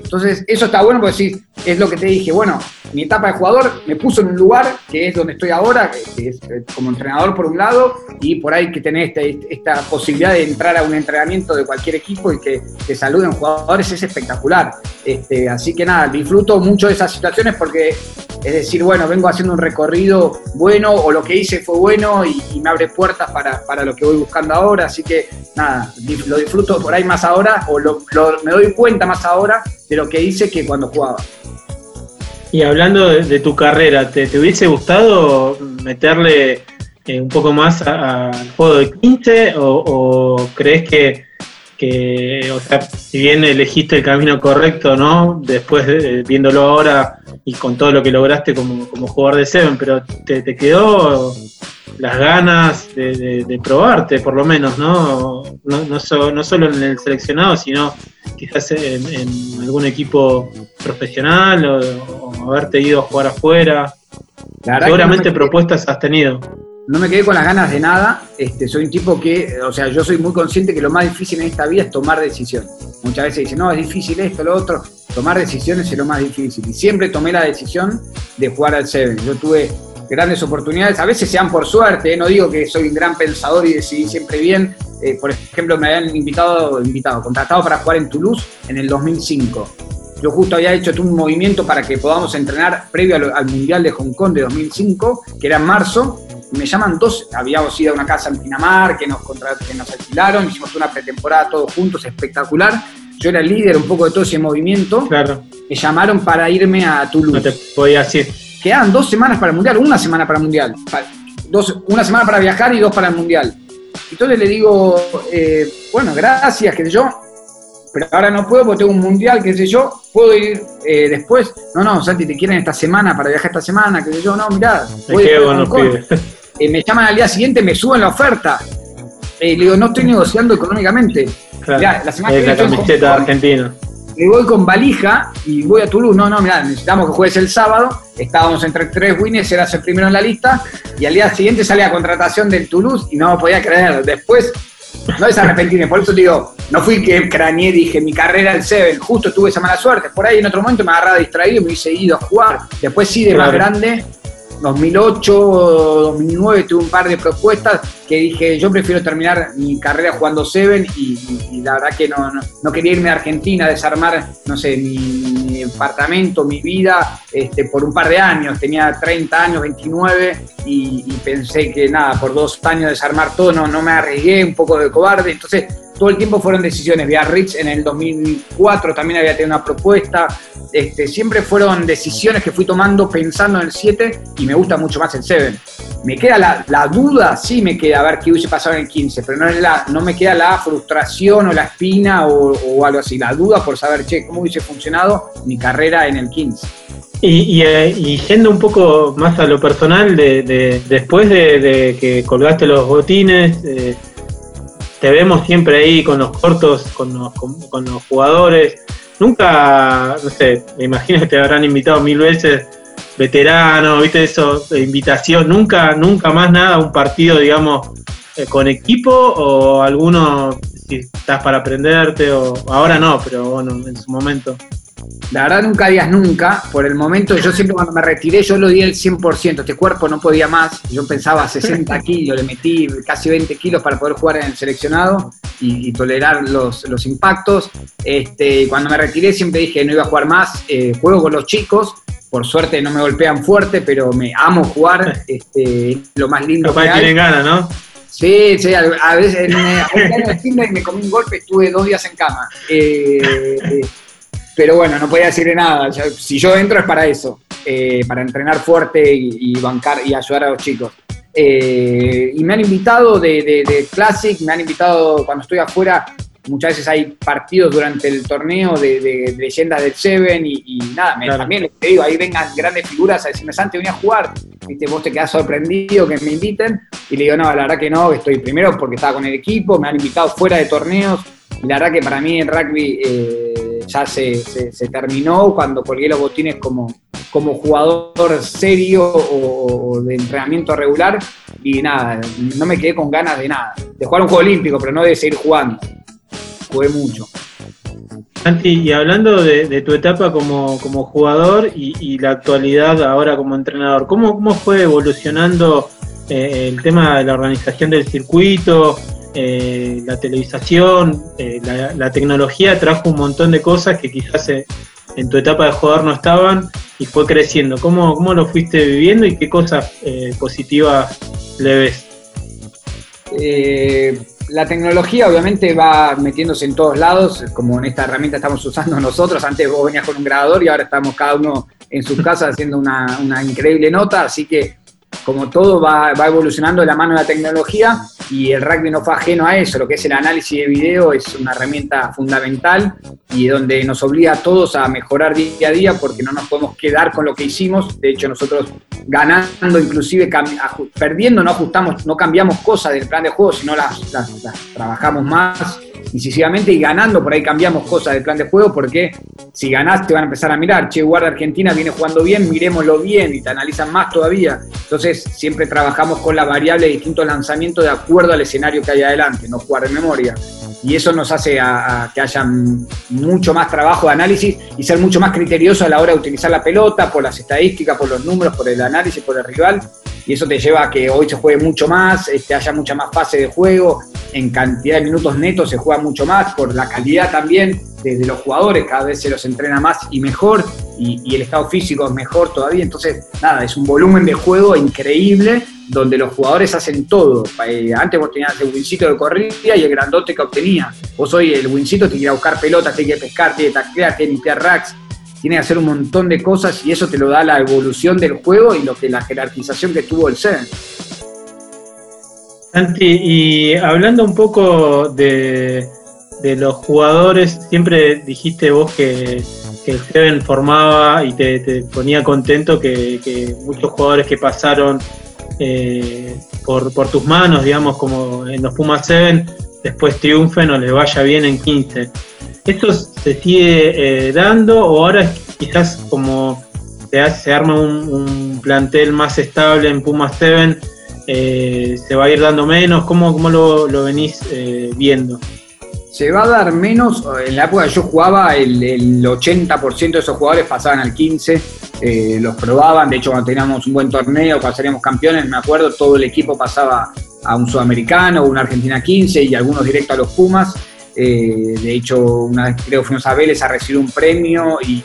Entonces, eso está bueno porque sí, es lo que te dije, bueno, mi etapa de jugador me puso en un lugar que es donde estoy ahora, que- es eh, como entrenador por un lado, y por ahí que tenés este- esta posibilidad de entrar a un entrenamiento de cualquier equipo y que te saluden jugadores es espectacular. Este, así que nada, disfruto mucho de esas situaciones porque es decir, bueno, vengo haciendo un recorrido bueno o lo que hice fue bueno y, y me abre puertas para, para lo que voy buscando ahora, así que nada, lo disfruto por ahí más ahora o lo- me doy cuenta más ahora de lo que hice que cuando jugaba. Y hablando de, tu carrera, ¿te, hubiese gustado meterle eh, un poco más al juego de 15 o, o crees que, que, o sea, si bien elegiste el camino correcto, ¿no? Después de- viéndolo ahora y con todo lo que lograste como, como jugador de Seven, pero te, te quedó las ganas de, de- de probarte, por lo menos, ¿no? No, no, so- no solo en el seleccionado, sino quizás en, en algún equipo profesional o, o haberte ido a jugar afuera. Seguramente no propuestas has tenido. No me quedé con las ganas de nada. Este, soy un tipo que, o sea, yo soy muy consciente que lo más difícil en esta vida es tomar decisiones. Muchas veces dicen, no, es difícil esto, lo otro. Tomar decisiones es lo más difícil. Y siempre tomé la decisión de jugar al Seven. Yo tuve grandes oportunidades, a veces sean por suerte, ¿eh? no digo que soy un gran pensador y decidí siempre bien. Eh, por ejemplo, me habían invitado, invitado, contratado para jugar en Toulouse en el 2005. Yo justo había hecho un movimiento para que podamos entrenar previo al, al Mundial de Hong Kong de 2005, que era en marzo, me llaman dos, habíamos ido a una casa en Pinamar, que nos, contra- que nos alquilaron, hicimos una pretemporada todos juntos, espectacular. Yo era el líder un poco de todo ese movimiento. Claro, Me llamaron para irme a no Toulouse. te podías ir. Quedaban dos semanas para el Mundial, una semana para el Mundial. Dos, una semana para viajar y dos para el Mundial. Entonces le digo, eh, bueno, gracias, qué sé yo, pero ahora no puedo porque tengo un Mundial, qué sé yo, puedo ir eh, después. No, no, Santi, te quieren esta semana para viajar esta semana, qué sé yo, no, mirá. Me quedo con los pibes. Eh, me llaman al día siguiente, me suben la oferta. Eh, le digo, no estoy negociando económicamente. Claro, Mirá, la semana que la camiseta argentina. Le voy con valija y voy a Toulouse. No, no, mirá, necesitamos que juegues el sábado. Estábamos entre tres winners, eras el primero en la lista. Y al día siguiente sale la contratación del Toulouse y no podía creer. Después, no es arrepentirme. Por eso digo, no fui que craneé, dije, mi carrera el Seven. Justo tuve esa mala suerte. Por ahí en otro momento me agarraba distraído y me hubiese ido a jugar. Después sí, de más Claro. grande, 2008, 2009 tuve un par de propuestas que dije, yo prefiero terminar mi carrera jugando Seven y, y- la verdad que no, no, quería irme a Argentina, desarmar, no sé, mi, mi departamento, mi vida, este, por un par de años. Tenía 30 años, 29 y, y pensé que nada, por dos años desarmar todo, no, no me arriesgué, un poco de cobarde. Entonces, todo el tiempo fueron decisiones. Biarritz en el 2004 también había tenido una propuesta. Este, siempre fueron decisiones que fui tomando pensando en el 7 y me gusta mucho más el 7. Me queda la, duda, sí me queda a ver qué hubiese pasado en el 15, pero no, es la, no me queda la frustración o la espina o, algo así. La duda por saber, che, cómo hubiese funcionado mi carrera en el 15. Y, eh, y yendo un poco más a lo personal, de, de- después de, de que colgaste los botines, eh, te vemos siempre ahí con los cortos, con los, con, con los jugadores. Nunca, no sé, me imagino que te habrán invitado mil veces veteranos, viste eso, invitación. Nunca, nunca más nada, un partido, digamos, eh, con equipo o alguno si estás para aprenderte o ahora no, pero bueno, en su momento? La verdad nunca digas nunca, por el momento yo siempre cuando me retiré yo lo di el 100%, este cuerpo no podía más, yo pensaba 60 [laughs] kilos, le metí casi 20 kilos para poder jugar en el seleccionado y, tolerar los, los impactos. Este, cuando me retiré siempre dije no iba a jugar más, eh, juego con los chicos, por suerte no me golpean fuerte, pero me amo jugar, [laughs] este, lo más lindo que hay. tienen ganas, ¿no? Sí, sí, a, veces me, [laughs] me comí un golpe, estuve dos días en cama. Eh, pero bueno, no podía decirle nada. si yo entro es para eso, eh, para entrenar fuerte y, bancar y ayudar a los chicos. y me han invitado de, de, Classic, me han invitado cuando estoy afuera, muchas veces hay partidos durante el torneo de, leyendas del Seven y, nada, me, también te digo, ahí vengan grandes figuras a decirme, Santi, venía a jugar, ¿Viste? vos te quedás sorprendido que me inviten, y le digo, no, la verdad que no, estoy primero porque estaba con el equipo, me han invitado fuera de torneos, y la verdad que para mí el rugby eh, ya se, terminó cuando colgué los botines como, como jugador serio o, de entrenamiento regular, y nada, no me quedé con ganas de nada, de jugar un juego olímpico, pero no de seguir jugando. Jugué mucho. Y hablando de, tu etapa como, jugador y, la actualidad ahora como entrenador, ¿cómo, cómo fue evolucionando eh, el tema de la organización del circuito, eh, la televisación, eh, la, tecnología trajo un montón de cosas que quizás en tu etapa de jugador no estaban y fue creciendo. ¿Cómo, cómo lo fuiste viviendo y qué cosas positivas le ves? la tecnología obviamente va metiéndose en todos lados, como en esta herramienta estamos usando nosotros. Antes vos venías con un grabador y ahora estamos cada uno en su [laughs] casa haciendo una, una increíble nota, así que como todo va, evolucionando de la mano de la tecnología y el rugby no fue ajeno a eso, lo que es el análisis de video es una herramienta fundamental y donde nos obliga a todos a mejorar día a día porque no nos podemos quedar con lo que hicimos, de hecho nosotros ganando, inclusive perdiendo, no ajustamos, no cambiamos cosas del plan de juego, sino las trabajamos más incisivamente y ganando, por ahí cambiamos cosas del plan de juego, porque si ganás te van a empezar a mirar, che, guarda Argentina viene jugando bien, miremoslo bien y te analizan más todavía. Entonces siempre trabajamos con la variable de distintos lanzamientos de acuerdo al escenario que hay adelante, no jugar de memoria. Y eso nos hace que haya mucho más trabajo de análisis y ser mucho más criterioso a la hora de utilizar la pelota, por las estadísticas, por los números, por el análisis, por el rival y eso te lleva a que hoy se juegue mucho más, este, haya mucha más fase de juego, en cantidad de minutos netos se juega mucho más, por la calidad también de, los jugadores, cada vez se los entrena más y mejor, y, el estado físico es mejor todavía, entonces nada, es un volumen de juego increíble donde los jugadores hacen todo. Eh, antes vos tenías el wincito de corrida y el grandote que obtenía. Vos hoy el wincito te quiere buscar pelotas, tiene que pescar, tiene que taclear, tiene que limpiar racks, tiene que hacer un montón de cosas y eso te lo da la evolución del juego y lo que la jerarquización que tuvo el Seven. Santi, y hablando un poco de, los jugadores, siempre dijiste vos que, el Seven formaba y te, ponía contento que, muchos jugadores que pasaron eh, por, tus manos, digamos, como en los Pumas Seven, después triunfen o les vaya bien en 15. ¿Esto se sigue eh, dando o ahora quizás como se, se arma un, plantel más estable en Pumas 7, eh, se va a ir dando menos? ¿Cómo, cómo lo, venís eh, viendo? Se va a dar menos, en la época que yo jugaba el, 80% de esos jugadores pasaban al 15, los probaban, de hecho cuando teníamos un buen torneo, cuando salíamos campeones, me acuerdo, todo el equipo pasaba a un sudamericano, una Argentina 15 y algunos directo a los Pumas. Eh, de hecho, una vez creo fuimos a Vélez a recibir un premio y,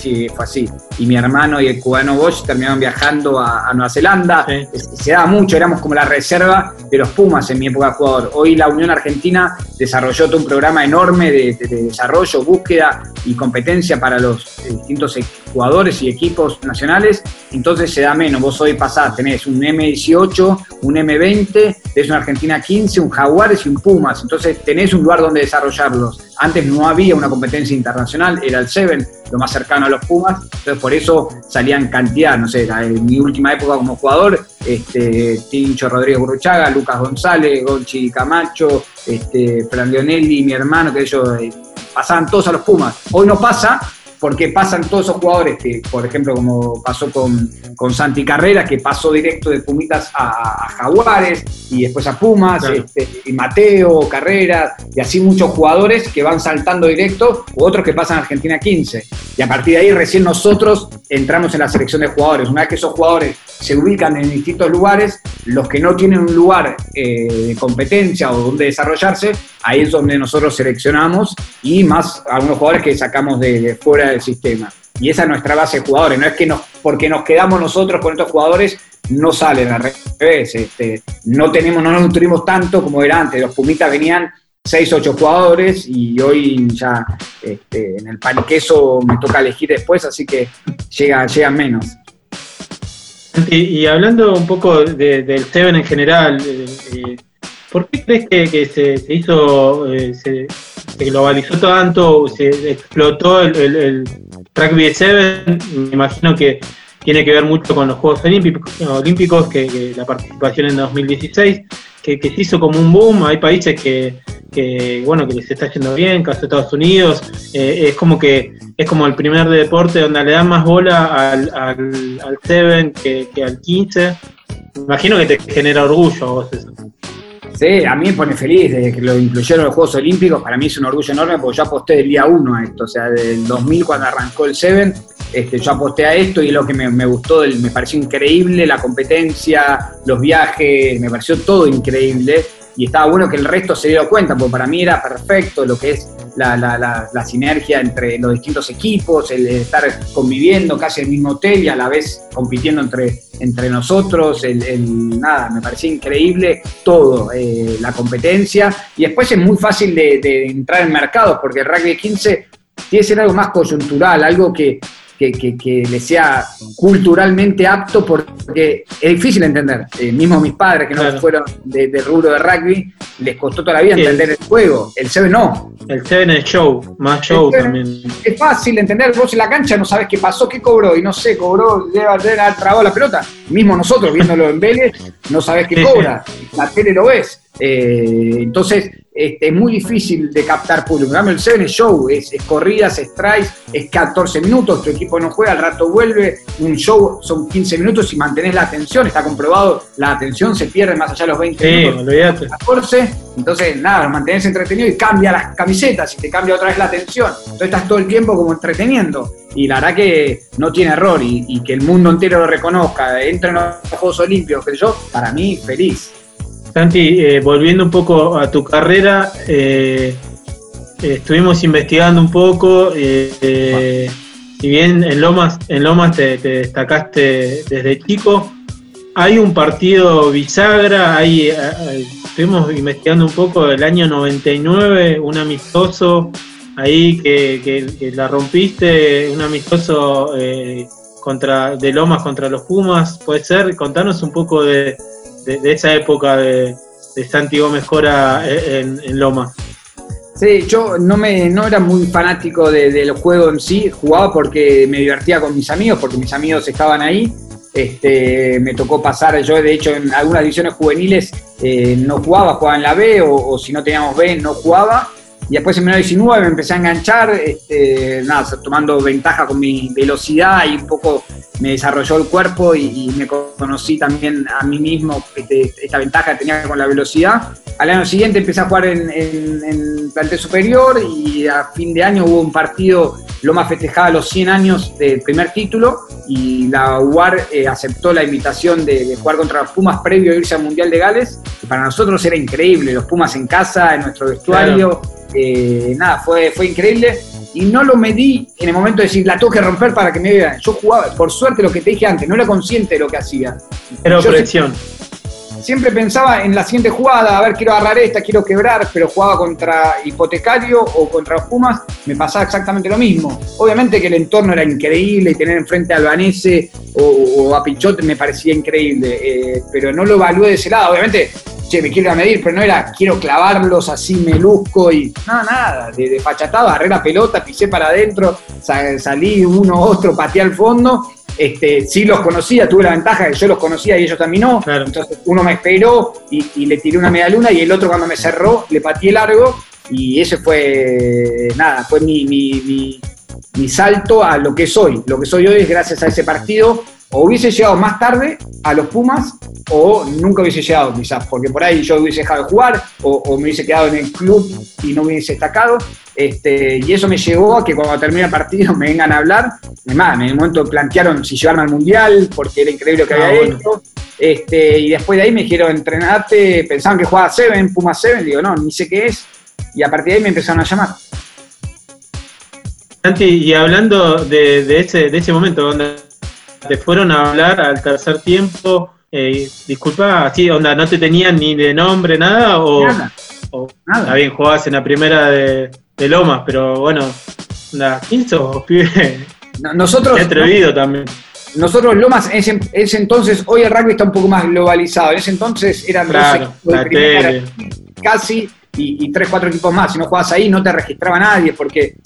sí, fue así. Y mi hermano y el cubano Bosch terminaron viajando a, Nueva Zelanda. Se daba mucho, éramos como la reserva de los Pumas en mi época de jugador. Hoy la Unión Argentina desarrolló todo un programa enorme de, desarrollo, búsqueda y competencia para los distintos jugadores y equipos nacionales. Entonces se da menos. Vos hoy pasás, tenés un M18, un M20, tenés una Argentina 15, un Jaguares y un Pumas. Entonces tenés un lugar donde desarrollarlos. Antes no había una competencia internacional, era el Seven, lo más cercano a los Pumas. Entonces por eso salían cantidad, no sé, en mi última época como jugador, este, Tincho Rodríguez Burruchaga, Lucas González, Gonchi Camacho, este, Fran Leonelli, mi hermano, que ellos eh, pasaban todos a los Pumas. Hoy no pasa, porque pasan todos esos jugadores que, por ejemplo, como pasó con, con Santi Carrera, que pasó directo de Pumitas a, a Jaguares y después a Pumas, Claro. este, y Mateo, Carreras, y así muchos jugadores que van saltando directo, u otros que pasan a Argentina 15. Y a partir de ahí recién nosotros entramos en la selección de jugadores. Una vez que esos jugadores se ubican en distintos lugares, los que no tienen un lugar eh, de competencia o donde desarrollarse, ahí es donde nosotros seleccionamos y más algunos jugadores que sacamos de, fuera del sistema. Y esa es nuestra base de jugadores. No es que nos, porque nos quedamos nosotros con estos jugadores, no salen al revés. Este, no tenemos, no nos nutrimos tanto como era antes. Los Pumitas venían 6, 8 jugadores y hoy ya este, en el pan y queso me toca elegir después, así que llega, llegan menos. Y, y hablando un poco de- del Seven en general, eh, eh, ¿por qué crees que, se, se hizo, eh, se, globalizó tanto, se explotó el, el, el rugby Seven? Me imagino que tiene que ver mucho con los Juegos Olímpicos, que, la participación en 2016, que, que se hizo como un boom. Hay países que, que, bueno que les está yendo bien, caso Estados Unidos, eh, es como que es como el primer deporte donde le dan más bola al, al, al Seven que, que al 15. Me imagino que te genera orgullo a vos eso. Sí, a mí me pone feliz desde que lo incluyeron en los Juegos Olímpicos. Para mí es un orgullo enorme porque yo aposté del día 1 a esto. O sea, del 2000 cuando arrancó el Seven, este, yo aposté a esto y es lo que me, me gustó, me pareció increíble la competencia, los viajes, me pareció todo increíble. Y estaba bueno que el resto se dio cuenta, porque para mí era perfecto lo que es la, la- la- la sinergia entre los distintos equipos, el estar conviviendo casi en el mismo hotel y a la vez compitiendo entre, entre nosotros, el, nada, me parecía increíble todo, eh, la competencia. Y después es muy fácil de, de entrar en mercados, porque el rugby 15 tiene que ser algo más coyuntural, algo que, que, que- que le sea culturalmente apto, porque es difícil entender. Eh, mismo mis padres, que no Claro. fueron de, de rubro de rugby, les costó toda la vida entender el juego. El Seven no. El Seven es show, más show también. Es fácil de entender, vos en la cancha no sabes qué pasó, qué cobró, y no sé, cobró, debe haber trabado la pelota. Mismo nosotros viéndolo en Vélez, no sabés qué cobra, la tele lo ves. Eh, entonces, este, es muy difícil de captar público. En el Seven es show, es, es corridas, es strikes, es 14 minutos, tu equipo no juega, al rato vuelve, un show son 15 minutos y mantenés la atención, está comprobado, la atención se pierde más allá de los 20 Sí, minutos. olvídate. 14, entonces nada, lo mantenés entretenido y cambia las camisetas y te cambia otra vez la atención. Entonces estás todo el tiempo como entreteniendo. Y la verdad que no tiene error y, y que el mundo entero lo reconozca, entre en los Juegos Olímpicos, que yo, para mí, feliz. Santi, eh, volviendo un poco a tu carrera, eh, eh, estuvimos investigando un poco. eh, si bien en Lomas, en Lomas te, te destacaste desde chico, hay un partido bisagra, hay, estuvimos investigando un poco el año 99, un amistoso ahí que, que- la rompiste, un amistoso contra de Lomas contra los Pumas, puede ser, contanos un poco de, de, de esa época de, de Santi Cora en, en Lomas. Sí, yo no, me, no era muy fanático de- del juego en sí, jugaba porque me divertía con mis amigos, porque mis amigos estaban ahí. Este, me tocó pasar, yo de hecho en algunas divisiones juveniles eh, no jugaba, jugaba en la B o, o si no teníamos B no jugaba. Y después en 19 me empecé a enganchar, este, nada, tomando ventaja con mi velocidad y un poco me desarrolló el cuerpo y, y me conocí también a mí mismo este, esta ventaja que tenía con la velocidad. Al año siguiente empecé a jugar en, en, en plantel superior y a fin de año hubo un partido, Loma festejaba los 100 años del primer título y la UAR eh, aceptó la invitación de, de jugar contra los Pumas previo a irse al Mundial de Gales. Y para nosotros era increíble, los Pumas en casa, en nuestro vestuario. Eh, nada, fue, fue increíble. Y no lo medí en el momento de decir, la tengo que romper para que me vean. Yo jugaba, por suerte, lo que te dije antes, no era consciente de lo que hacía. Era Yo presión. Siempre pensaba en la siguiente jugada, a ver, quiero agarrar esta, quiero quebrar, pero jugaba contra Hipotecario o contra los Pumas, me pasaba exactamente lo mismo. Obviamente que el entorno era increíble y tener enfrente a Albanese o, a Pichot me parecía increíble, eh, pero no lo evalué de ese lado. Obviamente, che, me quiero ir a medir, pero no era quiero clavarlos así, me luzco y no, nada, de, de agarré la pelota, pisé para adentro, sa- salí uno, otro, pateé al fondo. Este, sí los conocía, tuve la ventaja de que yo los conocía y ellos también no. Claro. Entonces uno me esperó y, y le tiré una media luna y el otro cuando me cerró le pateé largo y ese fue, nada, fue mi, mi- mi- mi salto a lo que soy. Lo que soy hoy es gracias a ese partido. O hubiese llegado más tarde a los Pumas o nunca hubiese llegado quizás, porque por ahí yo hubiese dejado de jugar o, o me hubiese quedado en el club y no hubiese destacado. Este, y eso me llevó a que cuando termine el partido me vengan a hablar. Además, en el momento plantearon si llevarme al Mundial, porque era increíble lo que Ah, había bueno. hecho. Este, y después de ahí me dijeron, entrenate, pensaban que jugaba Seven, Puma Seven, digo, no, ni sé qué es. Y a partir de ahí me empezaron a llamar. Santi, y hablando de, de ese, de ese momento donde te fueron a hablar al tercer tiempo, eh, disculpa, así, onda, no te tenían ni de nombre, nada, o, Nada, o nada. bien, jugabas en la primera de, de Lomas, pero bueno, onda, ¿quién sos, [laughs] pibe? No- Nosotros, Qué atrevido también. nosotros Lomas, en ese, ese entonces, hoy el rugby está un poco más globalizado. En ese entonces eran dos Claro, la tele. casi, y, y tres, cuatro equipos más. Si no jugabas ahí, no te registraba nadie, porque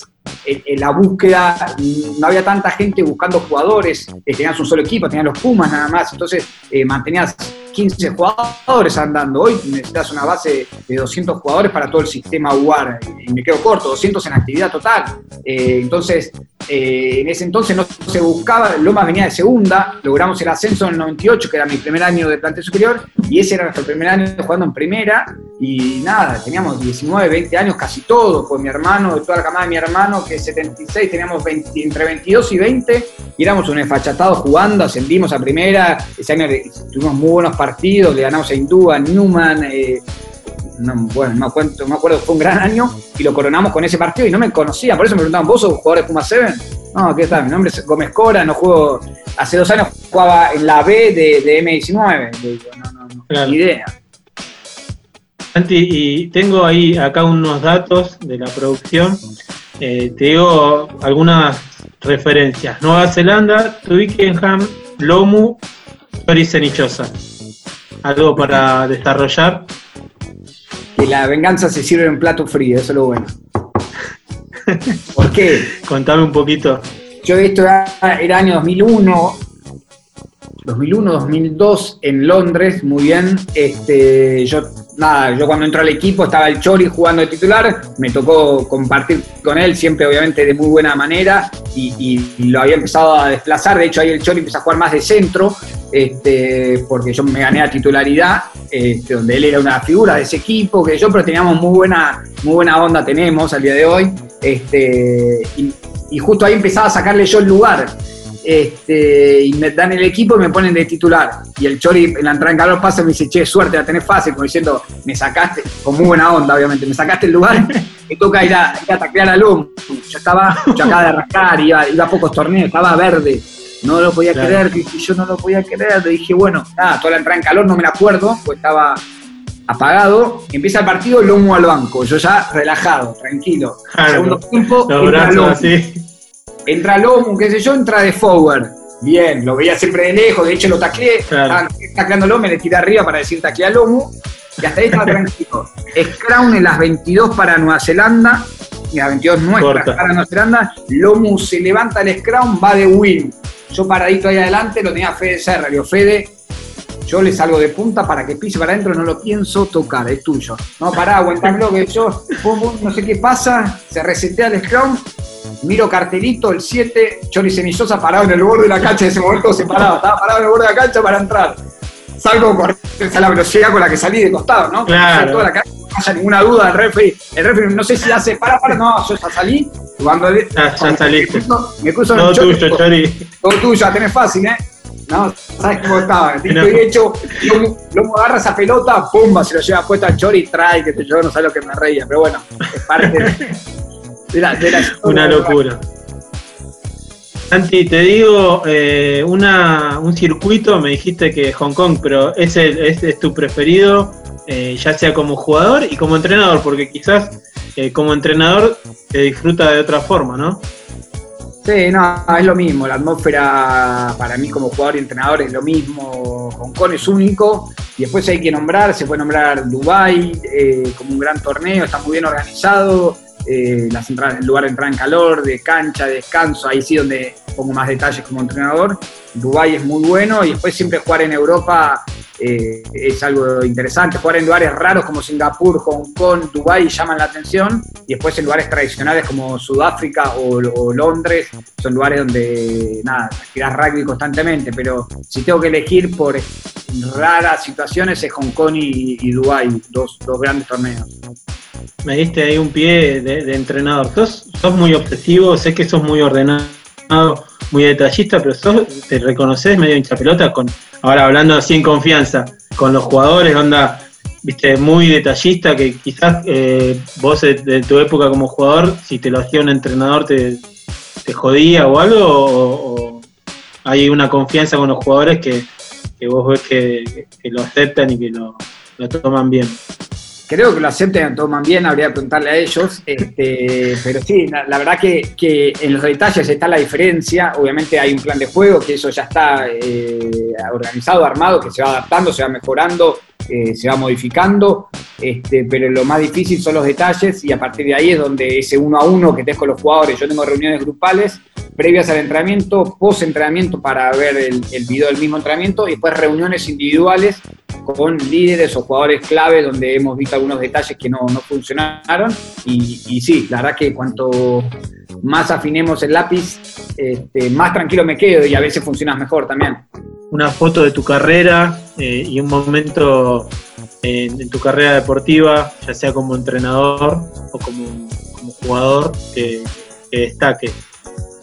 la búsqueda no había tanta gente buscando jugadores, eh, tenías un solo equipo, tenías los Pumas nada más, entonces eh, mantenías 15 jugadores andando. Hoy necesitas una base de 200 jugadores para todo el sistema UAR, y me quedo corto, 200 en actividad total. Eh, entonces, eh, en ese entonces no se buscaba, Lomas venía de segunda, logramos el ascenso en el 98, que era mi primer año de plantel superior, y ese era nuestro primer año jugando en primera, y nada, teníamos 19, 20 años casi todos, pues mi hermano, toda la camada de mi hermano, que es 76, teníamos 20 entre 22 y 20, y éramos un desfachatados jugando, ascendimos a primera, ese año tuvimos muy buenos partidos, le ganamos a Indúa, a Newman, eh, no, bueno, no me acuerdo, no me acuerdo, fue un gran año y lo coronamos con ese partido y no me conocían, por eso me preguntaban, ¿vos sos jugador de Puma 7? No, ¿qué tal? Mi nombre es Gómez Cora, no juego, hace dos años jugaba en la B de, de M19, Le digo, no, no, no, Claro. ni idea. Santi, y tengo ahí acá unos datos de la producción. Eh, te digo algunas referencias. Nueva Zelanda, Twickenham, Lomu, Tori Cenichosa. Algo para desarrollar. Que la venganza se sirve en plato frío, eso es lo bueno. ¿Por qué? [laughs] Contame un poquito. Yo esto era, era año 2001, 2001, 2002 en Londres, muy bien. Este, yo, nada, yo cuando entré al equipo estaba el Chori jugando de titular, me tocó compartir con él, siempre obviamente de muy buena manera, y- y lo había empezado a desplazar. De hecho, ahí el Chori empezó a jugar más de centro, este, porque yo me gané la titularidad, este, donde él era una figura de ese equipo, que yo, pero teníamos muy buena, muy buena onda, tenemos al día de hoy. Este, y, y justo ahí empezaba a sacarle yo el lugar. Este, y me dan el equipo y me ponen de titular. Y el Chori en la entrada en calor pasa y me dice, che, suerte, la tenés fácil, como diciendo, me sacaste, con muy buena onda, obviamente, me sacaste el lugar, [laughs] me toca ir a, ir a taclear al. Yo estaba, yo acaba de arrancar, iba, iba a pocos torneos, estaba verde. No lo podía Claro. creer, dije, yo no lo podía creer. Le dije, bueno, nada, toda la entrada en calor no me la acuerdo, pues estaba apagado. Empieza el partido, lomo al banco. Yo ya relajado, tranquilo. Claro, Segundo tiempo, entra brazos Lomu así. entra Lomu, qué sé yo, entra de forward. Bien, lo veía siempre de lejos, de hecho lo tacleé, Claro. estaban tacleándolo, me le tiré arriba para decir tacleé a Lomu, y hasta ahí estaba tranquilo. [laughs] Scrum en las 22 para Nueva Zelanda, y las 22 nuestras Corta. para Nueva Zelanda, Lomu se levanta el Scrum, va de win. Yo paradito ahí adelante lo tenía Fede Serra, le Fede, yo le salgo de punta para que pise para adentro, no lo pienso tocar, es tuyo. No, pará, aguantá que yo, pum, pum, no sé qué pasa, se resetea el Scrum, miro cartelito, el 7, Chori Cenillosa parado en el borde de la cancha, en ese momento se paraba, estaba parado en el borde de la cancha para entrar. Salgo corriendo a la velocidad con la que salí de costado, ¿no? Claro. Crucé toda la cancha, no haya ninguna duda, el referee, el referee no sé si hace para, para, no, yo ya salí, cuando, le- Ya- cuando saliste. me cruzo, me cruzo Todo el tuyo, Chori. todo tuyo, tenés fácil, ¿eh? No, sabes cómo estaba. [laughs] Dicho No. y hecho, Lomo, Lomo agarra esa pelota, pumba, se lo lleva puesta al Chori y trae, que yo no sé lo que me reía, pero bueno, es parte de, de la, de la [laughs] Una locura. Santi, te digo, eh, un circuito, me dijiste que Hong Kong, pero ese, ese es tu preferido, eh, ya sea como jugador y como entrenador, porque quizás eh, como entrenador te disfruta de otra forma, ¿no? Sí, no, es lo mismo. La atmósfera para mí como jugador y entrenador es lo mismo. Hong Kong es único. Y después hay que nombrar, se puede nombrar Dubai como un gran torneo, está muy bien organizado. el lugar de entrada en calor, de cancha, de descanso, ahí sí donde pongo más detalles como entrenador. Dubái es muy bueno y después siempre jugar en Europa eh, es algo interesante. Jugar en lugares raros como Singapur, Hong Kong, Dubái llaman la atención y después en lugares tradicionales como Sudáfrica o, Londres son lugares donde, nada, rugby constantemente, pero si tengo que elegir por raras situaciones es Hong Kong y, y Dubái, dos, grandes torneos. Me diste ahí un pie de, de entrenador. Sos, sos muy obsesivo, sé que sos muy ordenado, muy detallista, pero sos, te reconoces medio hincha pelota con, ahora hablando así en confianza, con los jugadores, onda, viste, muy detallista, que quizás eh, vos de, tu época como jugador, si te lo hacía un entrenador, te, te jodía o algo, o hay una confianza con los jugadores que, que vos ves que, que lo aceptan y que lo, lo toman bien. Creo que lo acepten, lo toman bien, habría que preguntarle a ellos. Este, pero sí, la, verdad que, que, en los detalles está la diferencia. Obviamente hay un plan de juego, que eso ya está eh, organizado, armado, que se va adaptando, se va mejorando, eh, se va modificando. Este, pero lo más difícil son los detalles y a partir de ahí es donde ese uno a uno que tenés con los jugadores. Yo tengo reuniones grupales previas al entrenamiento, post entrenamiento para ver el, el video del mismo entrenamiento y después reuniones individuales con líderes o jugadores clave donde hemos visto algunos detalles que no, no funcionaron. Y, y, sí, la verdad que cuanto más afinemos el lápiz, este, más tranquilo me quedo y a veces funciona mejor también. Una foto de tu carrera eh, y un momento en, tu carrera deportiva, ya sea como entrenador o como, jugador, que destaque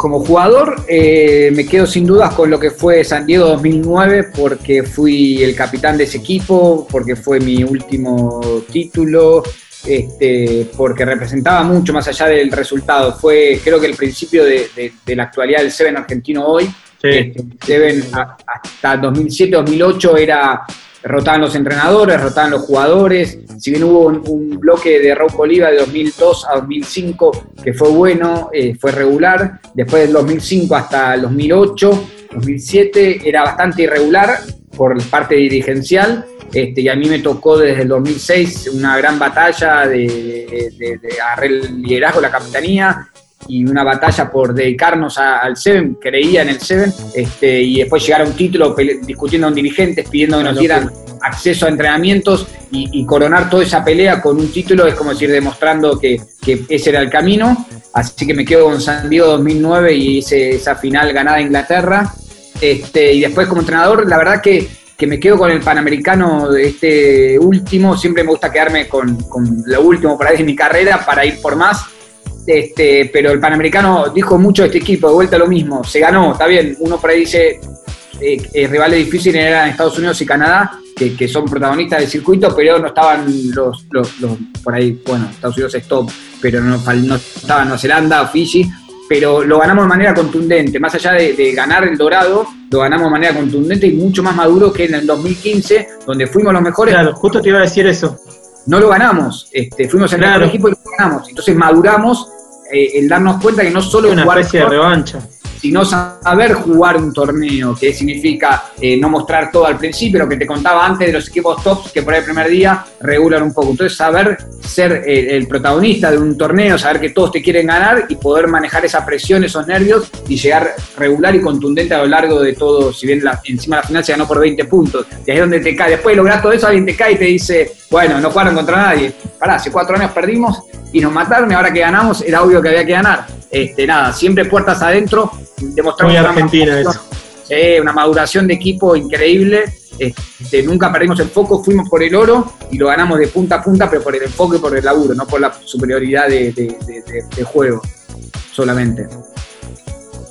como jugador eh, me quedo sin dudas con lo que fue San Diego 2009 porque fui el capitán de ese equipo, porque fue mi último título, este, porque representaba mucho más allá del resultado. Fue creo que el principio de, de, de la actualidad del Seven argentino hoy. Sí. Este, Seven hasta 2007-2008 era rotaban los entrenadores, rotaban los jugadores. Si bien hubo un, bloque de Raúl Oliva de 2002 a 2005 que fue bueno, eh, fue regular. Después del 2005 hasta el 2008, 2007 era bastante irregular por parte dirigencial. Este, y a mí me tocó desde el 2006 una gran batalla de, de, el liderazgo, la capitanía, y una batalla por dedicarnos a, al Seven, creía en el Seven, este, y después llegar a un título discutiendo con dirigentes, pidiendo que nos dieran acceso a entrenamientos y, y, coronar toda esa pelea con un título, es como decir, demostrando que, que ese era el camino. Así que me quedo con San Diego 2009 y ese, esa final ganada a Inglaterra. Este, y después como entrenador, la verdad que, que me quedo con el Panamericano de este último, siempre me gusta quedarme con, con lo último por ahí de mi carrera para ir por más este, pero el Panamericano dijo mucho de este equipo, de vuelta lo mismo, se ganó, está bien, uno por ahí dice, eh, eh, rivales difíciles eran Estados Unidos y Canadá, que, son protagonistas del circuito, pero no estaban los, los, los, por ahí, bueno, Estados Unidos es top, pero no, no estaban Nueva Zelanda o Fiji, pero lo ganamos de manera contundente, más allá de, de, ganar el dorado, lo ganamos de manera contundente y mucho más maduro que en el 2015, donde fuimos los mejores. Claro, justo te iba a decir eso no lo ganamos. Este, fuimos el claro. mejor equipo y lo ganamos. Entonces maduramos eh, el darnos cuenta que no solo una jugar especie de revancha sino saber jugar un torneo, que significa eh, no mostrar todo al principio, lo que te contaba antes de los equipos tops que por el primer día regulan un poco. Entonces, saber ser el, protagonista de un torneo, saber que todos te quieren ganar y poder manejar esa presión, esos nervios y llegar regular y contundente a lo largo de todo. Si bien la, encima la final se ganó por 20 puntos, y ahí es donde te cae. Después de lograr todo eso, alguien te cae y te dice, bueno, no jugaron contra nadie. Pará, hace cuatro años perdimos y nos mataron y ahora que ganamos era obvio que había que ganar. Este, nada, siempre puertas adentro, demostramos Muy Argentina una, eso. Eh, una maduración de equipo increíble. Este, nunca perdimos el foco, fuimos por el oro y lo ganamos de punta a punta, pero por el enfoque y por el laburo, no por la superioridad de, de, de, de juego solamente.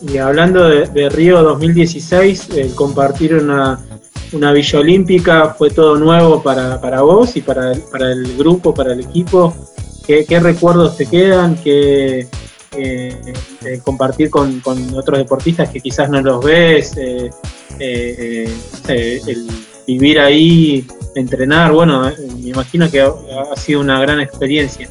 Y hablando de, Río 2016, el compartir una, una Villa Olímpica fue todo nuevo para, para vos y para el, para el grupo, para el equipo. ¿Qué, qué recuerdos te quedan? ¿Qué, eh, eh, compartir con, otros deportistas que quizás no los ves, eh, el vivir ahí, entrenar, bueno, me imagino que ha, sido una gran experiencia.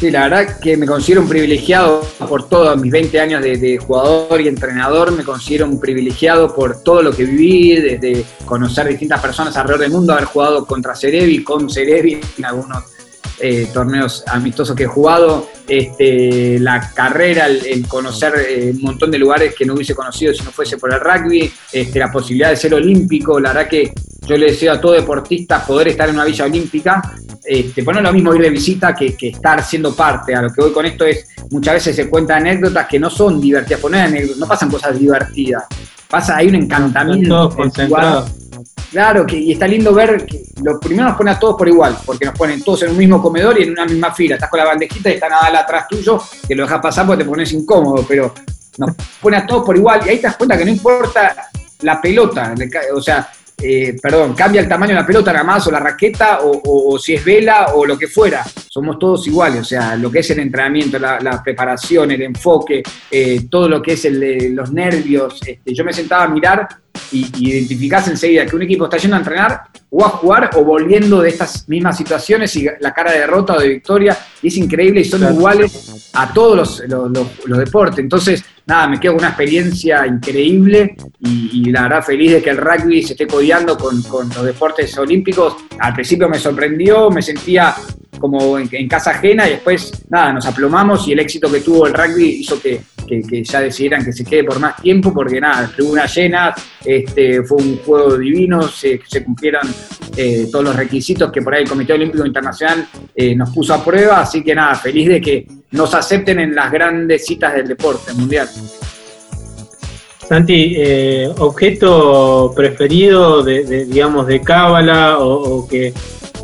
Sí, la verdad que me considero un privilegiado por todos mis 20 años de, jugador y entrenador, me considero un privilegiado por todo lo que viví, desde conocer distintas personas alrededor del mundo, haber jugado contra Cerevi, con Cerevi en algunos eh, torneos amistosos que he jugado, este, la carrera, el, el conocer eh, un montón de lugares que no hubiese conocido si no fuese por el rugby, este, la posibilidad de ser olímpico, la verdad que yo le deseo a todo deportista poder estar en una villa olímpica, este, pues lo mismo ir de visita que, que estar siendo parte. A lo que voy con esto es, muchas veces se cuentan anécdotas que no son divertidas, hay anécdotas, no pasan cosas divertidas. Pasa, hay un encantamiento. Todos concentrados. Claro, que, y está lindo ver que lo primero nos pone a todos por igual, porque nos ponen todos en un mismo comedor y en una misma fila. Estás con la bandejita y está Nadal atrás tuyo, que lo dejas pasar porque te pones incómodo, pero nos pone a todos por igual y ahí te das cuenta que no importa la pelota, o sea, eh, perdón, cambia el tamaño de la pelota nada más, o la raqueta, o, si es vela, o lo que fuera. Somos todos iguales, o sea, lo que es el entrenamiento, la, la preparación, el enfoque, eh, todo lo que es el los nervios. Este, yo me sentaba a mirar y, y identificás enseguida que un equipo está yendo a entrenar o a jugar o volviendo de estas mismas situaciones y la cara de derrota o de victoria, y es increíble y son Claro. iguales a todos los, los- los- los deportes. Entonces, nada, me quedo con una experiencia increíble y, y la verdad feliz de que el rugby se esté codeando con, con los deportes olímpicos. Al principio me sorprendió, me sentía como en, casa ajena y después, nada, nos aplomamos y el éxito que tuvo el rugby hizo que, que- ya decidieran que se quede por más tiempo porque nada, tribunas llenas, este, fue un juego divino, se, se cumplieron eh, todos los requisitos que por ahí el Comité Olímpico Internacional eh, nos puso a prueba, así que nada, feliz de que nos acepten en las grandes citas del deporte mundial. Santi, eh, objeto preferido de, de, digamos, de cábala o que,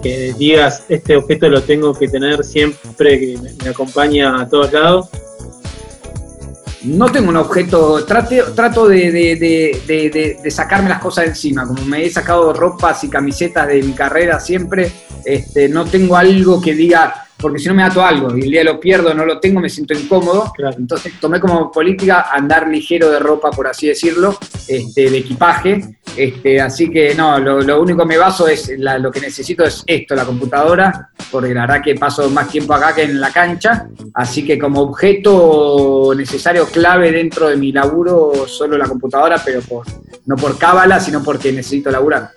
que digas, este objeto lo tengo que tener siempre, que me, acompaña a todos lados. No tengo un objeto, trate- trato de- de- de- de sacarme las cosas de encima, como me he sacado ropas y camisetas de mi carrera siempre, este, no tengo algo que diga, porque si no me ato algo, y el día lo pierdo, no lo tengo, me siento incómodo, Claro. entonces tomé como política andar ligero de ropa, por así decirlo, este, de equipaje, este, así que no, lo, lo único que me baso es, la- lo que necesito es esto, la computadora, porque la verdad que paso más tiempo acá que en la cancha, así que como objeto necesario clave dentro de mi laburo, solo la computadora, pero por, no por cábala, sino porque necesito laburar.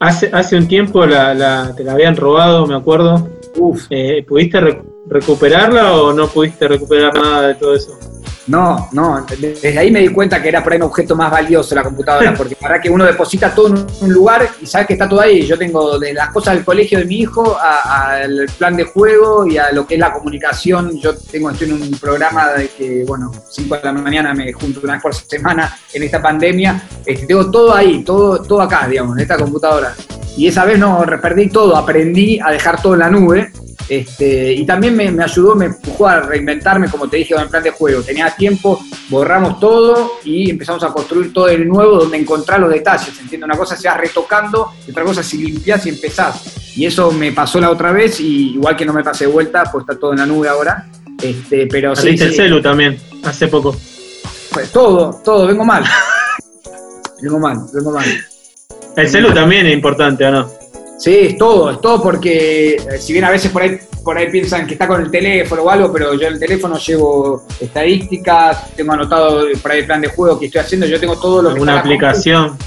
Hace, hace un tiempo la, la- te la habían robado, me acuerdo. Uf, Eh, ¿Pudiste re- recuperarla o no pudiste recuperar nada de todo eso? No, no, desde ahí me di cuenta que era por ahí un objeto más valioso la computadora, porque verdad que uno deposita todo en un lugar y sabe que está todo ahí. Yo tengo de las cosas del colegio de mi hijo al plan de juego y a lo que es la comunicación. Yo tengo, estoy en un programa de que, bueno, 5 de la mañana me junto una vez por semana en esta pandemia. Este, tengo todo ahí, todo, todo acá, digamos, en esta computadora. Y esa vez no, perdí todo, aprendí a dejar todo en la nube. Este, y también me, me ayudó, me empujó a reinventarme, como te dije, con el plan de juego. Tenía tiempo, borramos todo y empezamos a construir todo de nuevo donde encontrar los detalles. Entiendo, una cosa se va retocando, otra cosa si limpias y empezás. Y eso me pasó la otra vez, y igual que no me pasé de vuelta, pues está todo en la nube ahora. Este, pero sí, Perdiste sí, el celu también, hace poco. pues, todo, todo, vengo mal. [laughs] vengo mal, vengo mal. El celu también es importante, ¿o no? Sí, es todo, es todo porque eh, si bien a veces por ahí, por ahí piensan que está con el teléfono o algo, pero yo en el teléfono llevo estadísticas, tengo anotado por ahí el plan de juego que estoy haciendo, yo tengo todo lo que compu, aplicación.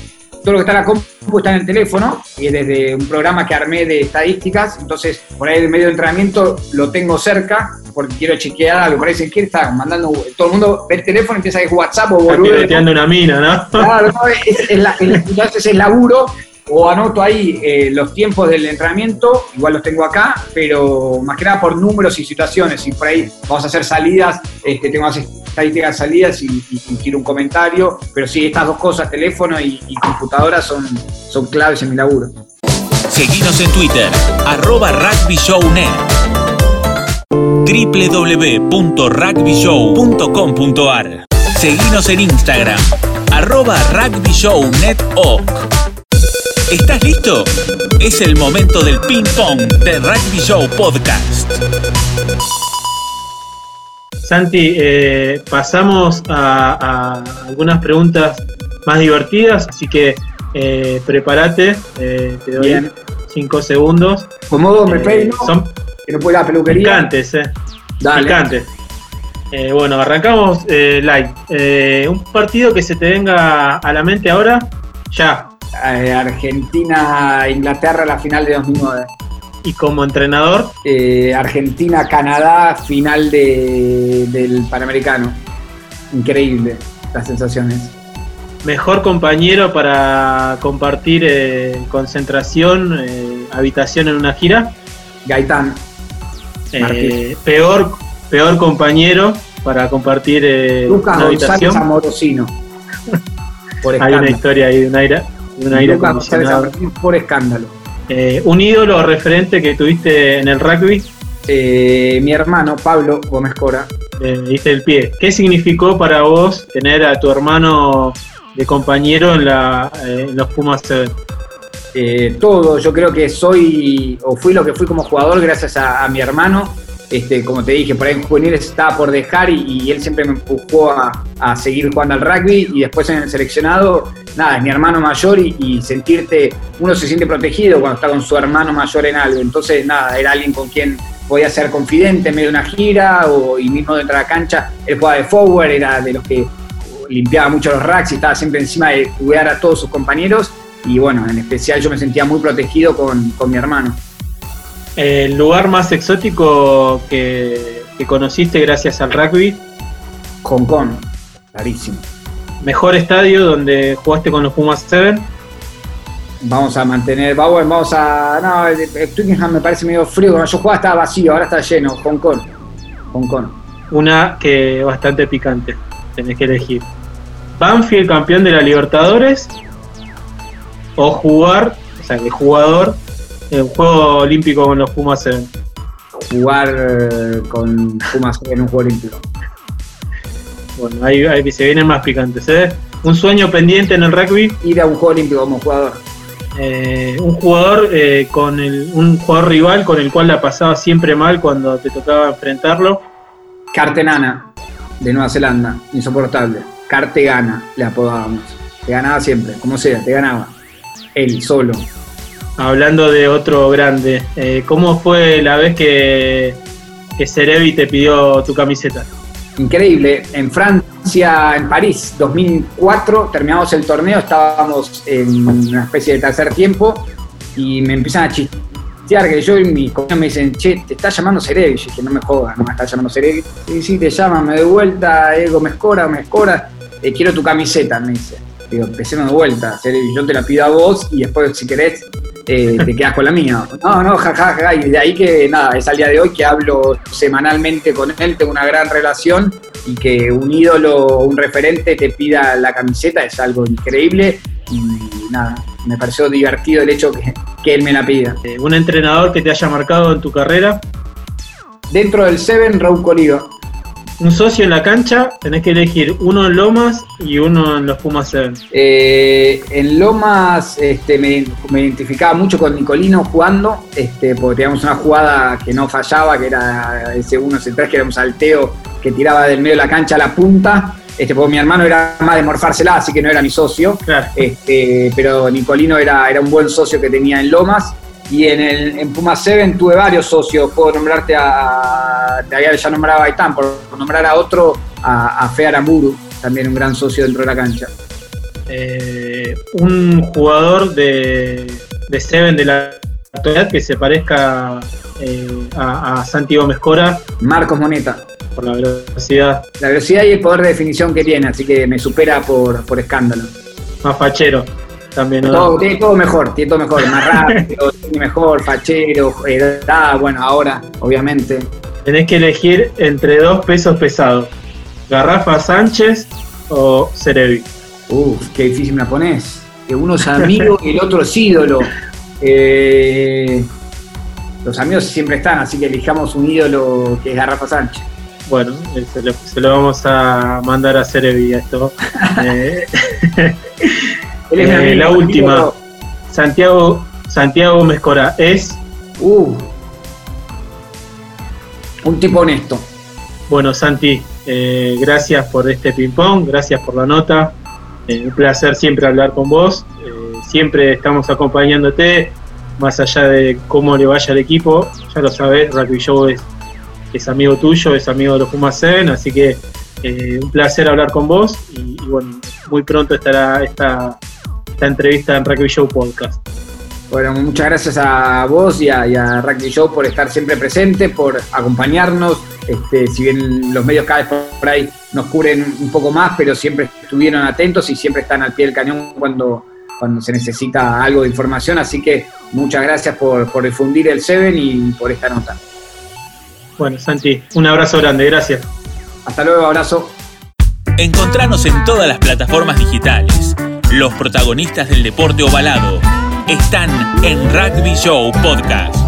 Todo lo que está en la compu está en el teléfono y es desde un programa que armé de estadísticas, entonces por ahí en medio de entrenamiento lo tengo cerca porque quiero chequear algo, por ahí se quiere estar mandando, todo el mundo ve el teléfono y piensa que es WhatsApp o Está boludo. piloteando una mina, ¿no? Claro, no, es, es la, el- entonces es laburo o anoto ahí eh, los tiempos del entrenamiento, igual los tengo acá, pero más que nada por números y situaciones. Y por ahí vamos a hacer salidas, este, tengo más estadísticas de salidas y, quiero un comentario, pero sí, estas dos cosas, teléfono y, computadora, son, son claves en mi laburo. Seguinos en Twitter, arroba rugbyshownet www.rugbyshow.com.ar Seguinos en Instagram, arroba rugbyshownetoc ¿Estás listo? Es el momento del ping pong de Rugby Show Podcast. Santi, eh, pasamos a, a algunas preguntas más divertidas, así que eh, prepárate, eh, te doy Bien. cinco segundos. Como me Eh, peino, son que no puedo la peluquería. picantes, eh. Dale. Picantes. Eh, bueno, arrancamos eh, live. Eh, un partido que se te venga a la mente ahora, ya. Eh, Argentina, Inglaterra, la final de 2009. ¿Y como entrenador? Eh, Argentina-Canadá, final de, del Panamericano. Increíble las sensaciones. Mejor compañero para compartir eh, concentración, eh, habitación en una gira. Gaitán. Peor, peor compañero para compartir Lucas una González habitación. Amorosino. [laughs] Por Hay una historia ahí de un aire, un aire acondicionado. Por escándalo. Eh, un ídolo referente que tuviste en el rugby, Eh, mi hermano Pablo Gómez Cora. eh, diste el pie. ¿Qué significó para vos tener a tu hermano de compañero en, la, eh, en los Pumas 7? todo. Yo creo que soy o fui lo que fui como jugador gracias a, a mi hermano. Este, como te dije, por ahí en juveniles estaba por dejar y, él siempre me empujó a, a seguir jugando al rugby y después en el seleccionado, nada, es mi hermano mayor y, y sentirte, uno se siente protegido cuando está con su hermano mayor en algo. Entonces, nada, era alguien con quien podía ser confidente en medio de una gira o, y mismo dentro de la cancha. Él jugaba de forward, era de los que limpiaba mucho los racks y estaba siempre encima de cuidar a todos sus compañeros. Y bueno, en especial yo me sentía muy protegido con, con mi hermano. El lugar más exótico que, que conociste gracias al rugby, Hong Kong, clarísimo. mejor estadio donde jugaste con los Pumas 7, Vamos a mantener, vamos, vamos a. No, el- el Twickenham me parece medio frío. Cuando yo jugaba estaba vacío, ahora está lleno. Hong Kong. Hong Kong. una que bastante picante, tenés que elegir. Banfield campeón de la Libertadores o jugar, o sea, el jugador un juego olímpico con los Pumas 7. Jugar eh, con Pumas en un juego olímpico. Bueno, ahí, ahí se vienen más picantes, ¿eh? Un sueño pendiente en el rugby, Ir a un juego olímpico como jugador. eh, un jugador eh, con el, un jugador rival con el cual la pasaba siempre mal cuando te tocaba enfrentarlo. Cartenana, de Nueva Zelanda. Insoportable. Cartegana, le apodábamos. Te ganaba siempre, como sea, te ganaba. Él solo. Hablando de otro grande, eh, ¿cómo fue la vez que, que Cerebi te pidió tu camiseta? Increíble. En Francia, en París, 2004, terminamos el torneo, estábamos en una especie de tercer tiempo y me empiezan a chistear que yo y mis compañeros me dicen, che, te está llamando Cerebi. Yo dije, no me jodas, no me está llamando Cerebi. Sí, sí, te llama, me doy vuelta, Ego, me escora, me escora. Eh, quiero tu camiseta, me dice. Digo, empecemos de vuelta, Cerebi, yo te la pido a vos y después, si querés, eh, te quedas con la mía. No, no, jajaja, ja, ja. y de ahí que nada, es al día de hoy que hablo semanalmente con él, tengo una gran relación y que un ídolo o un referente te pida la camiseta es algo increíble y nada, me pareció divertido el hecho que, que él me la pida. Eh, un entrenador que te haya marcado en tu carrera, Dentro del Seven, Raúl Coliva. Un socio en la cancha, tenés que elegir uno en Lomas y uno en los Pumas 7. Eh, en Lomas este, me, me identificaba mucho con Nicolino jugando, este, porque teníamos una jugada que no fallaba, que era ese 1, ese 3, que era un salteo que tiraba del medio de la cancha a la punta. Este, porque mi hermano era más de morfársela, así que no era mi socio. Claro. Este, pero Nicolino era, era un buen socio que tenía en Lomas. Y en, el, en Puma 7 tuve varios socios. Puedo nombrarte a. Te ya nombrado a por nombrar a otro, a, a Fe Aramburu, también un gran socio dentro de la cancha. Eh, un jugador de, de Seven de la actualidad que se parezca eh, a, a Santi Gómez Cora Marcos Moneta. por la velocidad La velocidad y el poder de definición que tiene, así que me supera por, por escándalo. más fachero también. ¿no? Todo, tiene todo mejor, tiene todo mejor, más rápido, [laughs] tiene mejor, fachero, edad, bueno, ahora, obviamente. Tenés que elegir entre dos pesos pesados. Garrafa Sánchez o Cerebi. Uf, qué difícil me la pones. Que uno es amigo y el otro es ídolo. [laughs] Eh, los amigos siempre están, así que elijamos un ídolo que es Garrafa Sánchez. Bueno, eh, se lo, se lo vamos a mandar a Cerebi a esto. [laughs] Eh, Él es mi Eh, amigo, la última. Santiago, Santiago Gómez Cora es. Uh, un tipo honesto. Bueno, Santi, eh, gracias por este ping-pong, gracias por la nota. Eh, un placer siempre hablar con vos. Eh, siempre estamos acompañándote, más allá de cómo le vaya al equipo. Ya lo sabes, Rugby Show es, es amigo tuyo, es amigo de los Pumas así que eh, un placer hablar con vos. Y, y bueno, muy pronto estará esta, esta entrevista en Rugby Show Podcast. Bueno, muchas gracias a vos y a, y a Rugby Show por estar siempre presente, por acompañarnos. Este, si bien los medios cada vez por ahí nos cubren un poco más, pero siempre estuvieron atentos y siempre están al pie del cañón cuando, cuando se necesita algo de información. Así que muchas gracias por, por difundir el Seven y por esta nota. Bueno, Santi, un abrazo grande, gracias. Hasta luego, abrazo. Encontranos en todas las plataformas digitales. Los protagonistas del deporte ovalado están en Rugby Show Podcast.